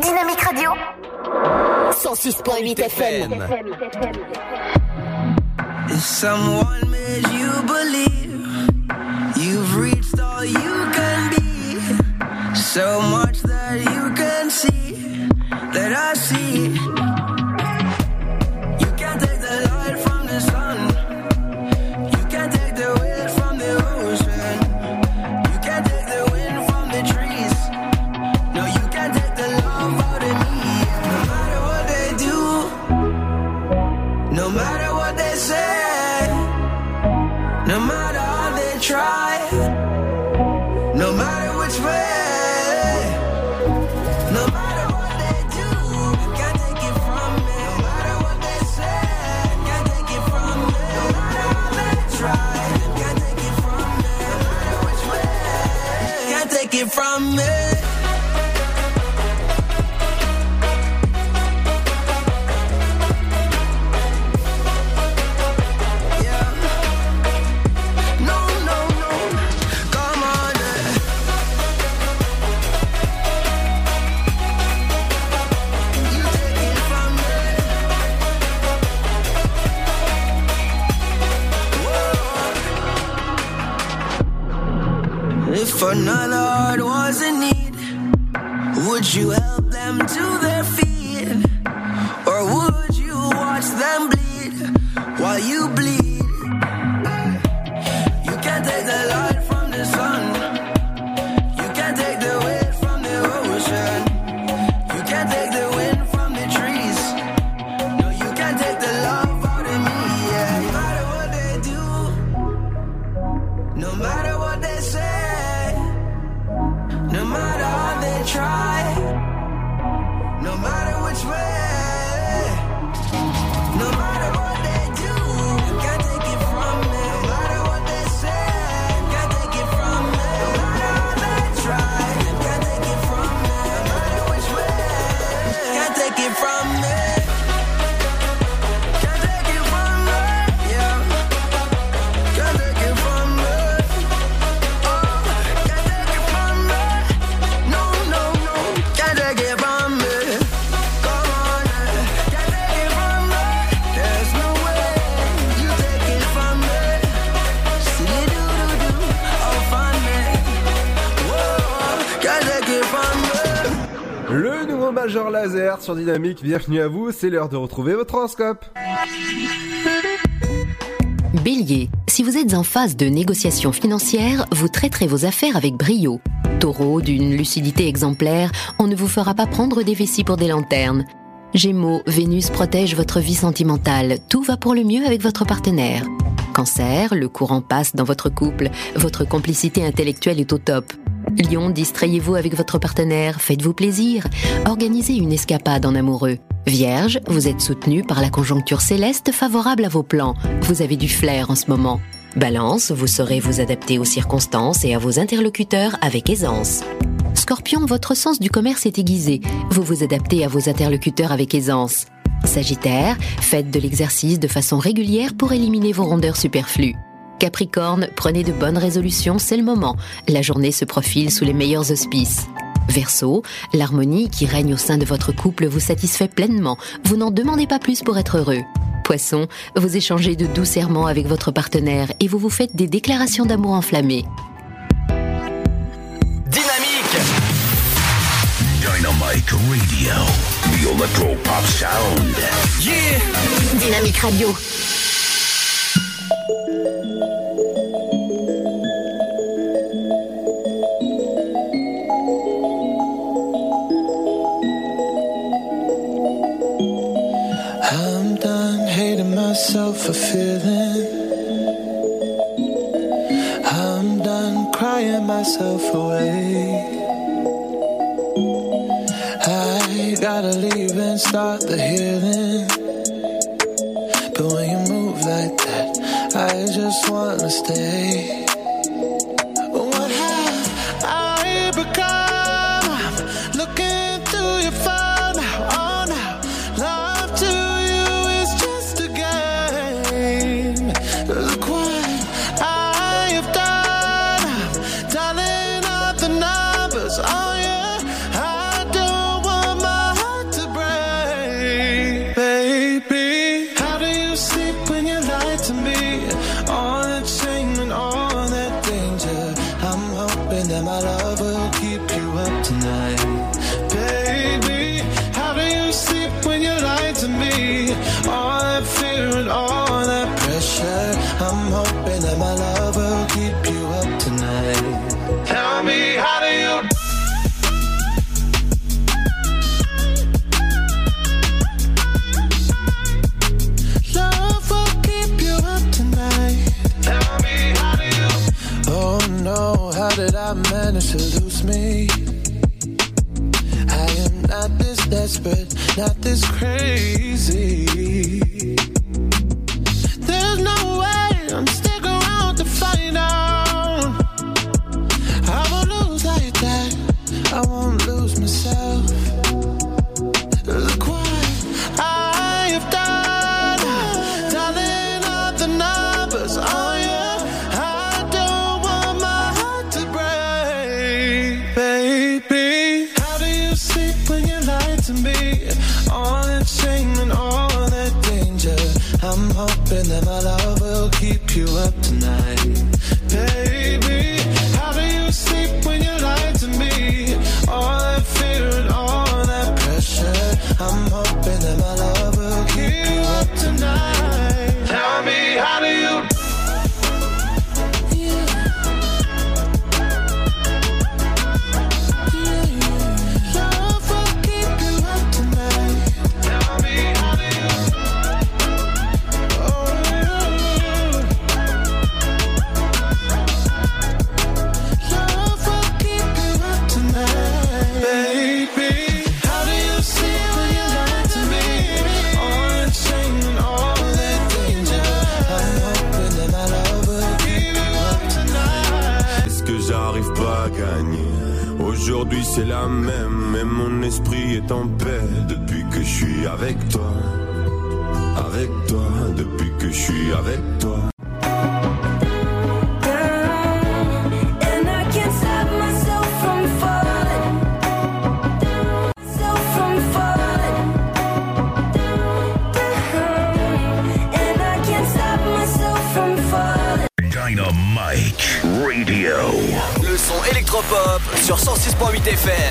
Dynamique Radio 106.8 FM.
If someone made you believe you've reached all you can be, so much that you can see that I see. It from me. If another heart was in need, would you help them to their
Dynamique, bienvenue à vous, c'est l'heure de retrouver votre horoscope.
Bélier, si vous êtes en phase de négociation financière, vous traiterez vos affaires avec brio. Taureau, d'une lucidité exemplaire, on ne vous fera pas prendre des vessies pour des lanternes. Gémeaux, Vénus protège votre vie sentimentale, tout va pour le mieux avec votre partenaire. Cancer, le courant passe dans votre couple, votre complicité intellectuelle est au top. Lion, distrayez-vous avec votre partenaire, faites-vous plaisir, organisez une escapade en amoureux. Vierge, vous êtes soutenu par la conjoncture céleste favorable à vos plans, vous avez du flair en ce moment. Balance, vous saurez vous adapter aux circonstances et à vos interlocuteurs avec aisance. Scorpion, votre sens du commerce est aiguisé, vous vous adaptez à vos interlocuteurs avec aisance. Sagittaire, faites de l'exercice de façon régulière pour éliminer vos rondeurs superflues. Capricorne, prenez de bonnes résolutions, c'est le moment. La journée se profile sous les meilleurs auspices. Verseau, l'harmonie qui règne au sein de votre couple vous satisfait pleinement. Vous n'en demandez pas plus pour être heureux. Poisson, vous échangez de doux serments avec votre partenaire et vous vous faites des déclarations d'amour enflammées.
Dynamique
Dynamite Radio, the electro pop sound.
Yeah
Dynamique Radio.
I'm done hating myself for feeling. I'm done crying myself away. I gotta leave and start the healing. I just wanna stay.
me. I am not this desperate, not this crazy.
avec toi.
Dynamite Radio.
Le son électropop sur 106.8 FM.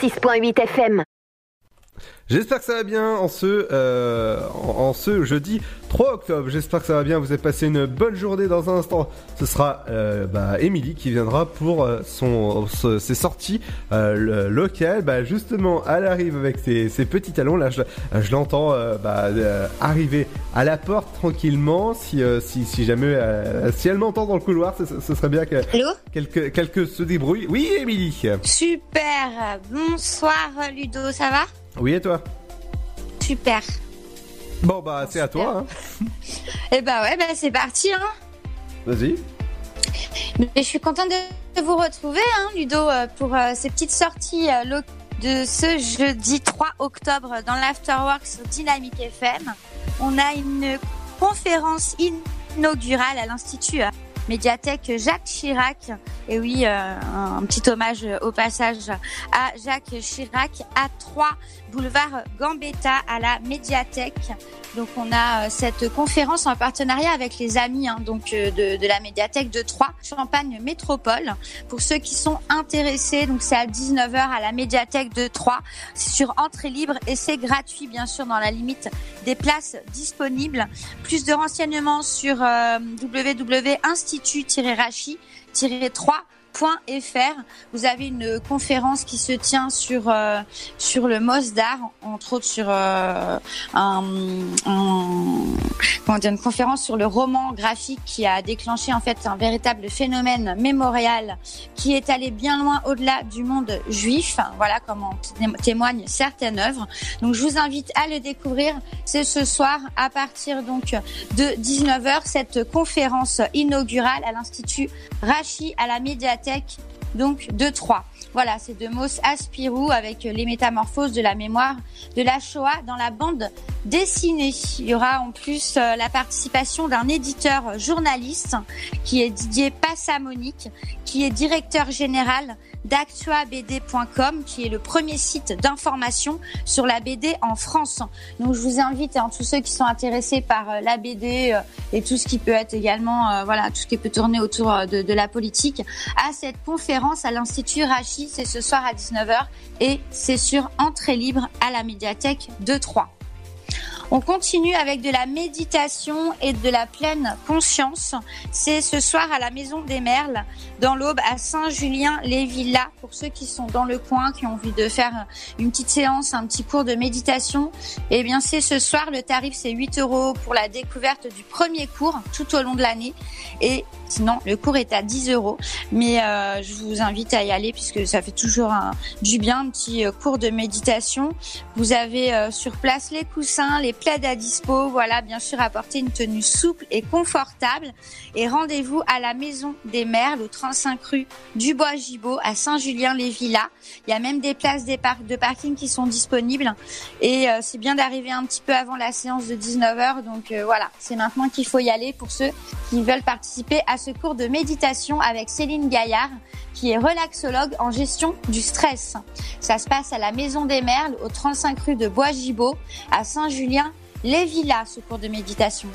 106.8 FM.
J'espère que ça va bien en ce, euh, en, ce jeudi 3 octobre. J'espère que ça va bien. Vous avez passé une bonne journée dans un instant. Ce sera euh, bah, qui viendra pour euh, son, ses sorties euh, locales. Bah, justement, elle arrive avec ses, ses petits talons. Là, je, je l'entends euh, bah, arriver à la porte tranquillement. Si, si, si jamais, si elle m'entend dans le couloir, ce, serait bien que quelques quelques se débrouille. Oui, Emily.
Super. Bonsoir, Ludo. Ça va?
Oui, et toi
Super.
Bon, bah, c'est à toi. Hein.
et eh bah, ouais, bah, c'est parti. Hein.
Vas-y.
Je suis contente de vous retrouver, hein, Ludo, euh, pour euh, ces petites sorties euh, de ce jeudi 3 octobre dans l'Afterworks sur Dynamique FM. On a une conférence inaugurale à l'Institut euh, médiathèque Jacques Chirac. Et oui, un petit hommage au passage à Jacques Chirac à 3 boulevard Gambetta à la médiathèque. Donc on a euh, cette conférence en partenariat avec les amis hein, donc euh, de, la médiathèque de Troyes, Champagne Métropole. Pour ceux qui sont intéressés, donc c'est à 19h à la médiathèque de Troyes. C'est sur entrée libre et c'est gratuit bien sûr dans la limite des places disponibles. Plus de renseignements sur euh, www.institut-rachi-3 .fr. Vous avez une conférence qui se tient sur euh, sur le Mosdar, entre autres sur euh, dire, une conférence sur le roman graphique qui a déclenché en fait un véritable phénomène mémorial qui est allé bien loin au-delà du monde juif. Voilà comment té- témoignent certaines œuvres. Donc je vous invite à le découvrir. C'est ce soir à partir donc de 19h cette conférence inaugurale à l'Institut Rachi à la médiathèque donc de Troyes. Voilà, c'est de Mos Aspirou avec les métamorphoses de la mémoire de la Shoah dans la bande dessinée. Il y aura en plus euh, la participation d'un éditeur journaliste qui est Didier Passamonique, qui est directeur général d'actuabd.com, qui est le premier site d'information sur la BD en France. Donc je vous invite, hein, tous ceux qui sont intéressés par euh, la BD euh, et tout ce qui peut être également, euh, voilà, tout ce qui peut tourner autour de, de la politique, à cette conférence à l'Institut Rachi. C'est ce soir à 19h et c'est sur entrée libre à la médiathèque de Troyes. On continue avec de la méditation et de la pleine conscience. C'est ce soir à la Maison des Merles, dans l'Aube, à Saint-Julien-les-Villas. Pour ceux qui sont dans le coin, qui ont envie de faire une petite séance, un petit cours de méditation, eh bien c'est ce soir. Le tarif c'est 8 euros pour la découverte du premier cours tout au long de l'année. Et sinon, le cours est à 10 euros. Mais euh, je vous invite à y aller puisque ça fait toujours du bien, un petit euh, cours de méditation. Vous avez euh, sur place les coussins, les plaids à dispo. Voilà, bien sûr, apporter une tenue souple et confortable. Et rendez-vous à la Maison des Merles, au 35 rue du Bois Gibault, à Saint-Julien-les-Villas. Il y a même des places de parking qui sont disponibles. Et c'est bien d'arriver un petit peu avant la séance de 19h. Donc voilà, c'est maintenant qu'il faut y aller pour ceux qui veulent participer à ce cours de méditation avec Céline Gaillard, qui est relaxologue en gestion du stress. Ça se passe à la Maison des Merles, au 35 rue de Bois Gibault, à Saint-Julien-les-Villas, ce cours de méditation.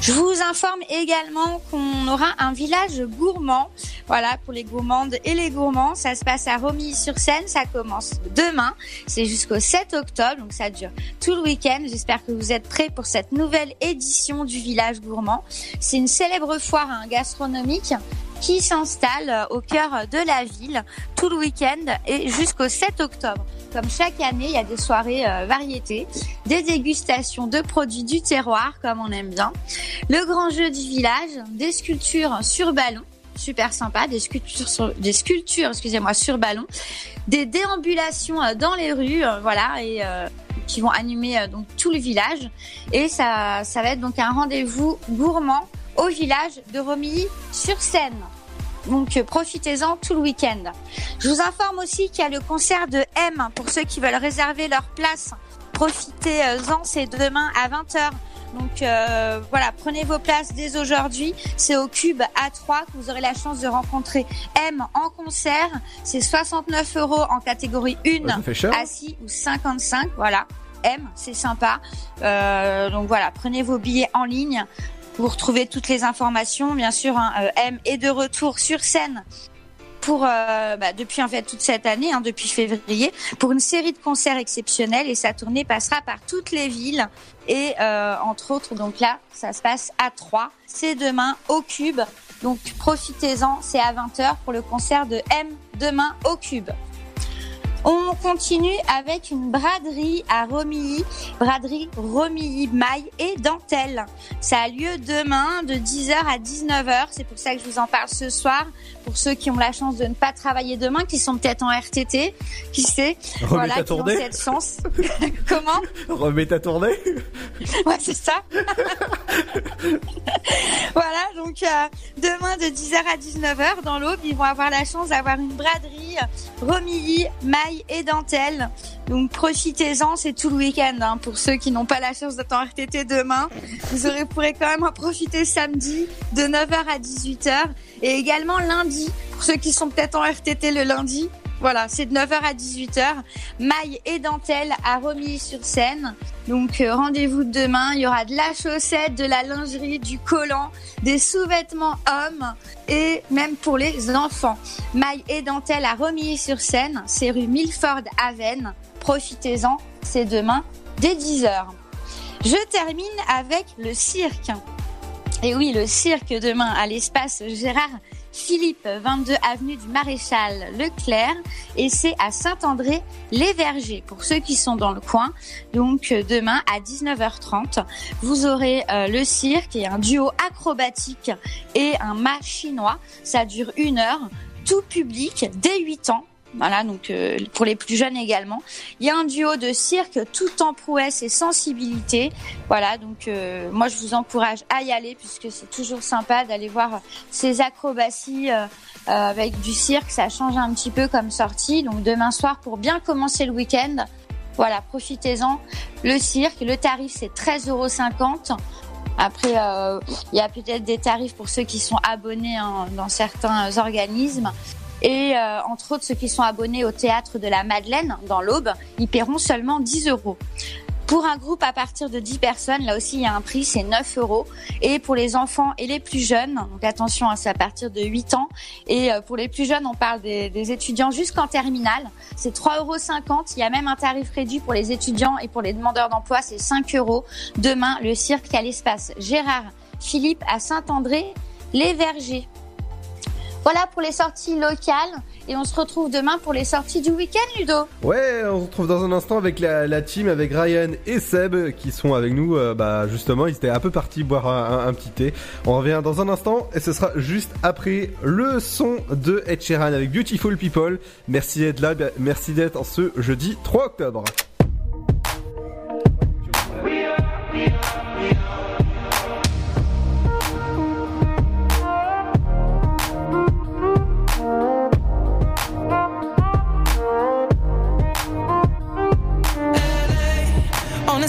Je vous informe également qu'on aura un village gourmand. Voilà, pour les gourmandes et les gourmands. Ça se passe à Romilly-sur-Seine. Ça commence demain. C'est jusqu'au 7 octobre. Donc ça dure tout le week-end. J'espère que vous êtes prêts pour cette nouvelle édition du village gourmand. C'est une célèbre foire hein, gastronomique qui s'installe euh, au cœur de la ville tout le week-end et jusqu'au 7 octobre. Comme chaque année, il y a des soirées euh, variétés, des dégustations de produits du terroir, comme on aime bien, le grand jeu du village, des sculptures sur ballon, super sympa, des sculptures sur, des sculptures, excusez-moi, sur ballon, des déambulations euh, dans les rues, euh, voilà, et qui vont animer donc tout le village. Et ça, ça va être donc un rendez-vous gourmand au village de Romilly-sur-Seine. Donc euh, profitez-en tout le week-end. Je vous informe aussi qu'il y a le concert de M pour ceux qui veulent réserver leur place. Profitez-en, c'est demain à 20h. Donc euh, voilà, prenez vos places dès aujourd'hui. C'est au Cube A3 que vous aurez la chance de rencontrer M en concert. C'est 69 euros en catégorie 1,
Ouais, ça fait cher.
assis ou 55. Voilà, M, c'est sympa. Euh, donc voilà, prenez vos billets en ligne. Vous retrouvez toutes les informations, bien sûr. hein, euh, M est de retour sur scène pour euh, bah, depuis en fait toute cette année, hein, depuis février, pour une série de concerts exceptionnels et sa tournée passera par toutes les villes et euh, entre autres donc là ça se passe à Troyes, c'est demain au Cube, donc profitez-en, c'est à 20h pour le concert de M demain au Cube. On continue avec une braderie à Romilly, braderie Romilly Maille et Dentelle. Ça a lieu demain de 10h à 19h. C'est pour ça que je vous en parle ce soir. Pour ceux qui ont la chance de ne pas travailler demain, qui sont peut-être en RTT, qui sait,
Remets
voilà,
ta
qui ont
tournée.
cette chance. Comment?
Remets ta tournée.
Ouais, c'est ça. voilà, donc Donc euh, demain de 10h à 19h dans l'aube, ils vont avoir la chance d'avoir une braderie, Romilly, maille et dentelle. Donc profitez-en, c'est tout le week-end. hein. Pour ceux qui n'ont pas la chance d'être en RTT demain, vous aurez pourrez quand même en profiter samedi de 9h à 18h et également lundi pour ceux qui sont peut-être en RTT le lundi. Voilà, c'est de 9h à 18h. Maille et dentelle à Romilly-sur-Seine. Donc euh, rendez-vous demain. Il y aura de la chaussette, de la lingerie, du collant, des sous-vêtements hommes et même pour les enfants. Maille et dentelle à Romilly-sur-Seine. C'est rue Milford Aven. Profitez-en. C'est demain dès 10h. Je termine avec le cirque. Et oui, le cirque demain à l'espace Gérard Philippe, 22 avenue du Maréchal Leclerc, et c'est à Saint-André-les-Vergers pour ceux qui sont dans le coin. Donc euh, demain à 19h30, vous aurez euh, le cirque et un duo acrobatique et un mât chinois. Ça dure une heure, tout public dès 8 ans. Voilà, donc euh, pour les plus jeunes également. Il y a un duo de cirque tout en prouesse et sensibilité. Voilà, donc euh, moi je vous encourage à y aller puisque c'est toujours sympa d'aller voir ces acrobaties euh, euh, avec du cirque. Ça change un petit peu comme sortie. Donc demain soir pour bien commencer le week-end. Voilà, profitez-en. Le cirque, le tarif c'est 13,50 euros. Après, euh, il y a peut-être des tarifs pour ceux qui sont abonnés hein, dans certains organismes. Et euh, entre autres, ceux qui sont abonnés au théâtre de la Madeleine dans l'Aube, ils paieront seulement 10 euros. Pour un groupe à partir de 10 personnes, là aussi il y a un prix, c'est 9 euros. Et pour les enfants et les plus jeunes, donc attention, hein, c'est à partir de 8 ans. Et euh, pour les plus jeunes, on parle des, étudiants jusqu'en terminale, c'est 3,50 euros. Il y a même un tarif réduit pour les étudiants et pour les demandeurs d'emploi, c'est 5 euros. Demain, le cirque à l'espace Gérard Philippe à Saint-André, les Vergers. Voilà pour les sorties locales et on se retrouve demain pour les sorties du week-end, Ludo.
Ouais, on se retrouve dans un instant avec la, la team, avec Ryan et Seb qui sont avec nous. euh, bah justement, ils étaient un peu partis boire un, un- un petit thé. On revient dans un instant et ce sera juste après le son de Ed Sheeran avec Beautiful People. Merci d'être là, merci d'être en ce jeudi 3 octobre.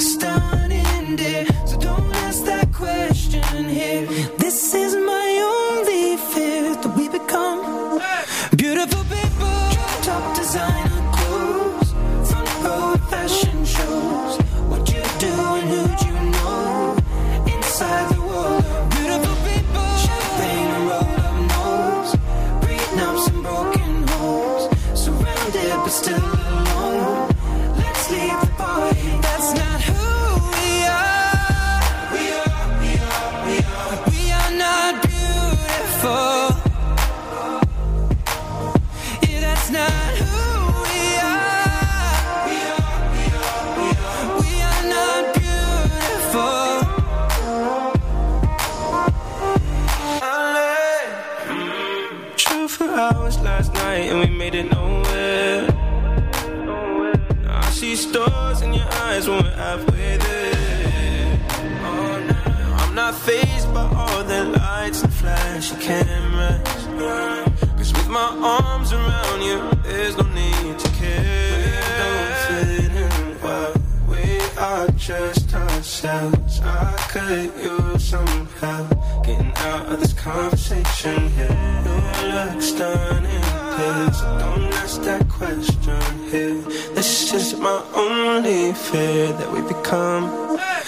stunning, dear. So don't ask that question here. Flashy cameras. Cause with my arms around you, there's no need to care. We don't fit in well. We are just ourselves. I could use some help getting out of this conversation here. You look stunning, so don't ask that question here. This is my only fear that we become beautiful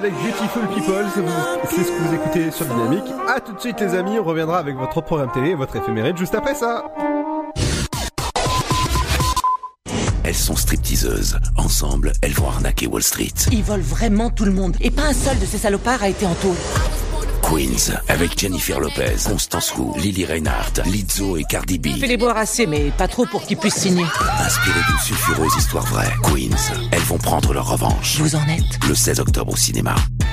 avec Beautiful People, c'est ce que vous écoutez sur Dynamique. A tout de suite les amis, on reviendra avec votre programme télé et votre éphéméride juste après ça.
Elles sont stripteaseuses. Ensemble, elles vont arnaquer Wall Street.
Ils volent vraiment tout le monde. Et pas un seul de ces salopards a été en taule.
Queens, avec Jennifer Lopez, Constance Wu, Lily Reinhardt, Lizzo et Cardi B.
Fais les boire assez, mais pas trop pour qu'ils puissent signer.
Inspirées d'une sulfureuse histoire vraie, Queens, elles vont prendre leur revanche.
Vous en êtes
Le 16 octobre au cinéma.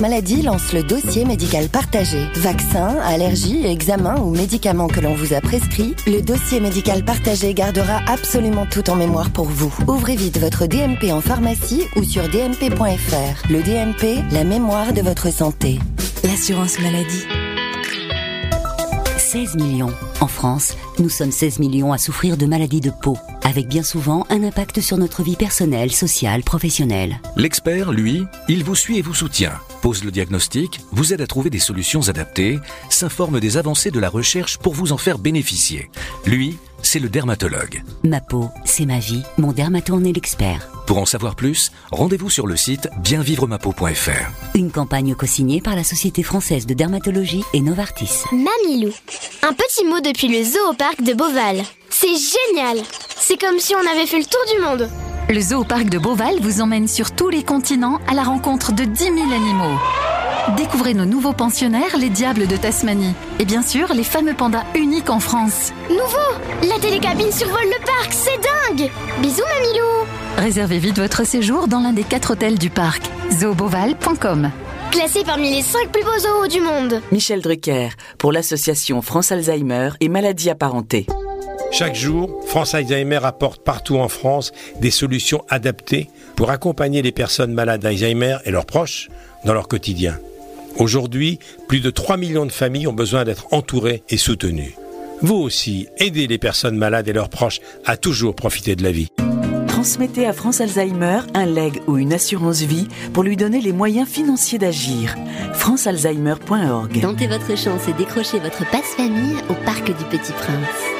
maladie lance le dossier médical partagé. Vaccins, allergies, examens ou médicaments que l'on vous a prescrits, le dossier médical partagé gardera absolument tout en mémoire pour vous. Ouvrez vite votre DMP en pharmacie ou sur dmp.fr. Le DMP, la mémoire de votre santé.
L'assurance maladie.
16 millions. En France, nous sommes 16 millions à souffrir de maladies de peau, avec bien souvent un impact sur notre vie personnelle, sociale, professionnelle.
L'expert, lui, il vous suit et vous soutient, pose le diagnostic, vous aide à trouver des solutions adaptées, s'informe des avancées de la recherche pour vous en faire bénéficier. Lui, c'est le dermatologue.
Ma peau, c'est ma vie, mon dermato en est l'expert.
Pour en savoir plus, rendez-vous sur le site bienvivremapeau.fr.
Une campagne co-signée par la Société française de dermatologie et Novartis.
Mamilou. Un petit mot depuis le zoo au parc de Beauval. C'est génial C'est comme si on avait fait le tour du monde
Le zoo au parc de Beauval vous emmène sur tous les continents à la rencontre de 10 000 animaux. Découvrez nos nouveaux pensionnaires, les diables de Tasmanie. Et bien sûr, les fameux pandas uniques en France.
Nouveau La télécabine survole le parc, c'est dingue Bisous Mamilou
Réservez vite votre séjour dans l'un des quatre hôtels du parc. zooboval.com
Classé parmi les 5 plus beaux zoos du monde
Michel Drucker, pour l'association France Alzheimer et maladies apparentées.
Chaque jour, France Alzheimer apporte partout en France des solutions adaptées pour accompagner les personnes malades d'Alzheimer et leurs proches dans leur quotidien. Aujourd'hui, plus de 3 millions de familles ont besoin d'être entourées et soutenues. Vous aussi, aidez les personnes malades et leurs proches à toujours profiter de la vie.
Transmettez à France Alzheimer un leg ou une assurance vie pour lui donner les moyens financiers d'agir. francealzheimer.org
Tentez votre chance et décrochez votre passe-famille au Parc du Petit Prince.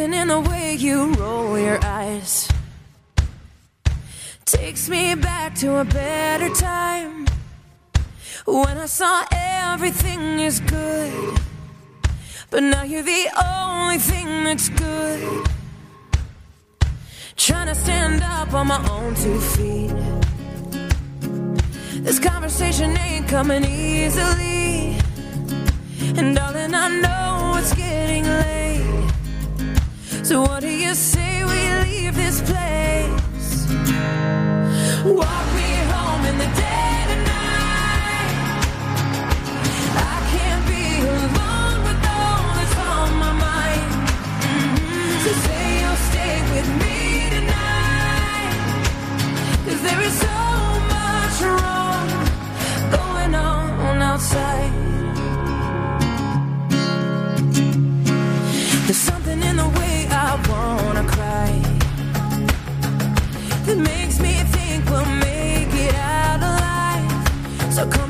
Something in the way you roll your eyes. Takes me back to a better time. When I saw everything is good. But now you're the only thing that's good. Trying to stand up on my own two feet. This conversation ain't coming easily. And darling, I know it's getting late. So what do you say we leave this place? Walk me home in the dead of night. I can't be alone with all that's on my mind. Mm-hmm. So say you'll stay with me tonight. Cause there is so much wrong going on outside. So come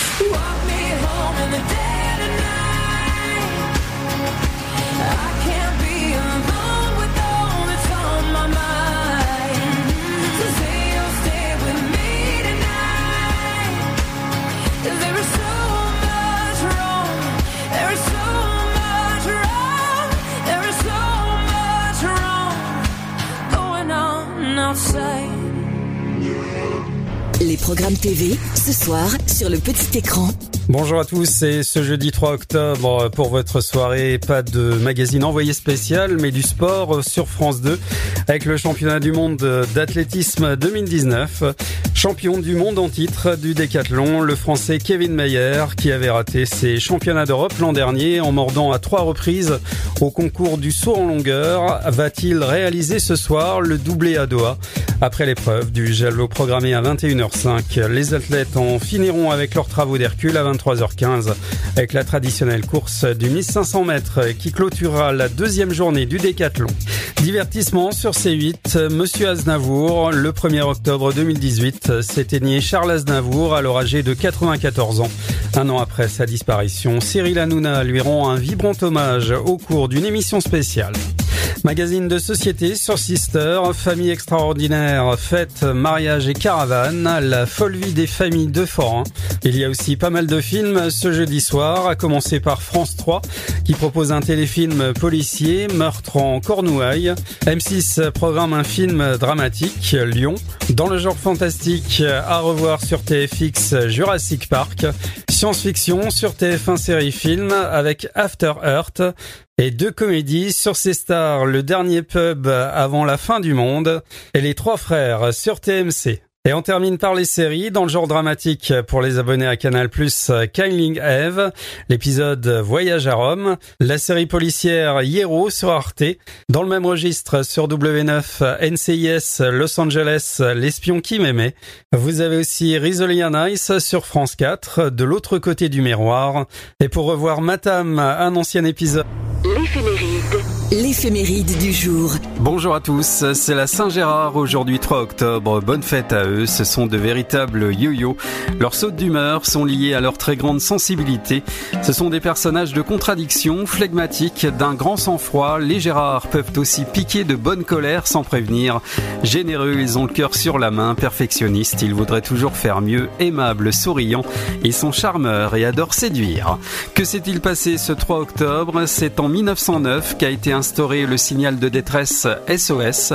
Les programmes TV, ce soir, sur le petit écran.
Bonjour à tous, c'est ce jeudi 3 octobre pour votre soirée, pas de magazine envoyé spécial, mais du sport sur France 2 avec le championnat du monde d'athlétisme 2019. Champion du monde en titre du décathlon, le français Kevin Mayer qui avait raté ses championnats d'Europe l'an dernier en mordant à trois reprises au concours du saut en longueur. Va-t-il réaliser ce soir le doublé à Doha? Après l'épreuve du javelot programmé à 21h05, les athlètes en finiront avec leurs travaux d'Hercule à 23h15 avec la traditionnelle course du 1500 mètres qui clôturera la deuxième journée du décathlon. Divertissement sur C8, Monsieur Aznavour, le 1er octobre 2018, s'éteignait Charles Aznavour, alors âgé de 94 ans. Un an après sa disparition, Cyril Hanouna lui rend un vibrant hommage au cours d'une émission spéciale. Magazine de société sur Sister, famille extraordinaire, fête, mariage et caravane, la folle vie des familles de Forain. Il y a aussi pas mal de films ce jeudi soir, à commencer par France 3, qui propose un téléfilm policier, Meurtre en Cornouailles. M6 programme un film dramatique, Lyon. Dans le genre fantastique, à revoir sur TFX Jurassic Park. Science-fiction sur TF1 série film avec After Earth. Et deux comédies sur ces stars, le dernier pub avant la fin du monde et les trois frères sur TMC. Et on termine par les séries. Dans le genre dramatique, pour les abonnés à Canal+, Kyling Eve, l'épisode Voyage à Rome, la série policière Hierro sur Arte. Dans le même registre, sur W9, NCIS Los Angeles, l'espion qui m'aimait. Vous avez aussi Rizzoli on Ice sur France 4, de l'autre côté du miroir. Et pour revoir Matam, un ancien épisode...
L'éphéméride du jour.
Bonjour à tous, c'est la Saint-Gérard aujourd'hui 3 octobre. Bonne fête à eux, ce sont de véritables yo-yo. Leurs sautes d'humeur sont liées à leur très grande sensibilité. Ce sont des personnages de contradiction, flegmatiques, d'un grand sang-froid. Les Gérards peuvent aussi piquer de bonne colère sans prévenir. Généreux, ils ont le cœur sur la main, perfectionnistes, ils voudraient toujours faire mieux, aimables, souriants. Ils sont charmeurs et adorent séduire. Que s'est-il passé ce 3 octobre? C'est en 1909 qu'a été instauré le signal de détresse SOS.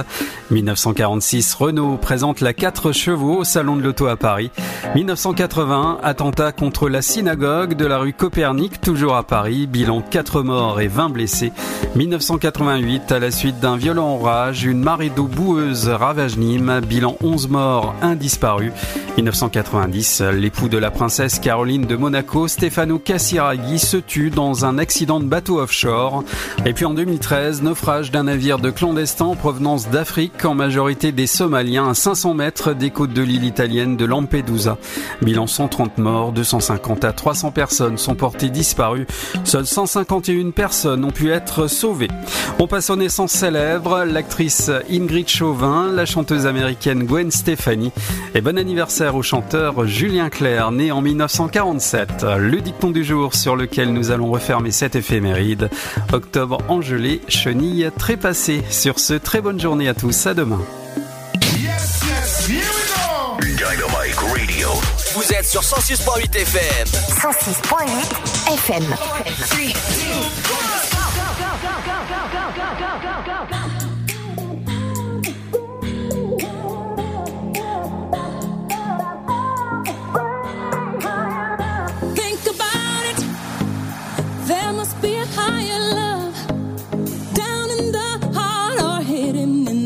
1946, Renault présente la 4 chevaux au Salon de l'Auto à Paris. 1980, attentat contre la synagogue de la rue Copernic, toujours à Paris. Bilan 4 morts et 20 blessés. 1988, à la suite d'un violent orage, une marée d'eau boueuse ravage Nîmes. Bilan 11 morts, 1 disparu. 1990, l'époux de la princesse Caroline de Monaco, Stefano Cassiraghi, se tue dans un accident de bateau offshore. Et puis en 2013, naufrage d'un navire de clandestins en provenance d'Afrique, en majorité des Somaliens, à 500 mètres des côtes de l'île italienne de Lampedusa. Bilan 130 morts, 250 à 300 personnes sont portées disparues. Seules 151 personnes ont pu être sauvées. On passe aux naissances célèbres, l'actrice Ingrid Chauvin, la chanteuse américaine Gwen Stefani et bon anniversaire au chanteur Julien Clerc, né en 1947. Le dicton du jour sur lequel nous allons refermer cette éphéméride. Octobre engelé, Chenille Trépassé. Sur ce, très bonne journée à tous, à demain.
Yes, yes, here we go. Dynamic Radio. Vous êtes sur 106.8 FM.
106.8 FM.
3, 2, 1.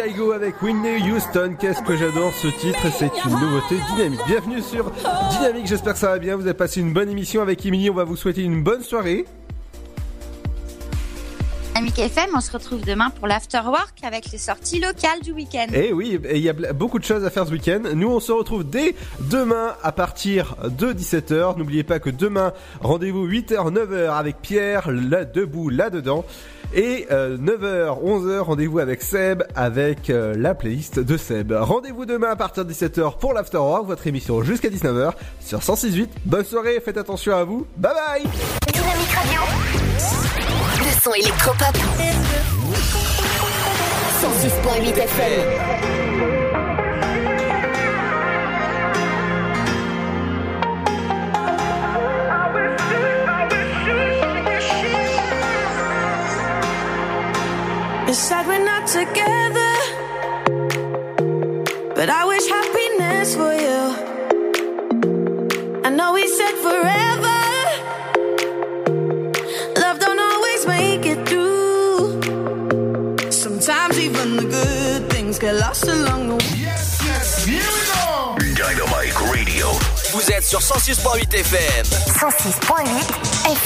avec Whitney Houston. Qu'est-ce que j'adore ce titre et c'est une nouveauté dynamique. Bienvenue sur Dynamique, j'espère que ça va bien. Vous avez passé une bonne émission avec Emily. On va vous souhaiter une bonne soirée.
Dynamique FM, on se retrouve demain pour l'afterwork avec les sorties locales du week-end.
Et oui, il y a beaucoup de choses à faire ce week-end. Nous, on se retrouve dès demain à partir de 17h. N'oubliez pas que demain, rendez-vous 8h, 9h avec Pierre, là debout, là-dedans. Et 9h, 11h, rendez-vous avec Seb avec euh, la playlist de Seb. Rendez-vous demain à partir de 17h pour l'Afterwork, votre émission jusqu'à 19h sur 106.8. Bonne soirée, faites attention à vous. Bye bye
Dynamique Radio. Le son électropop. 106.8 FM.
It's sad we're not together, but I wish happiness for you. I know we said forever, love don't always make it through. Sometimes even the good things get lost along the way.
Yes, yes, here we go. Dynamite Radio. Vous êtes sur 106.8 FM.
106.8 FM.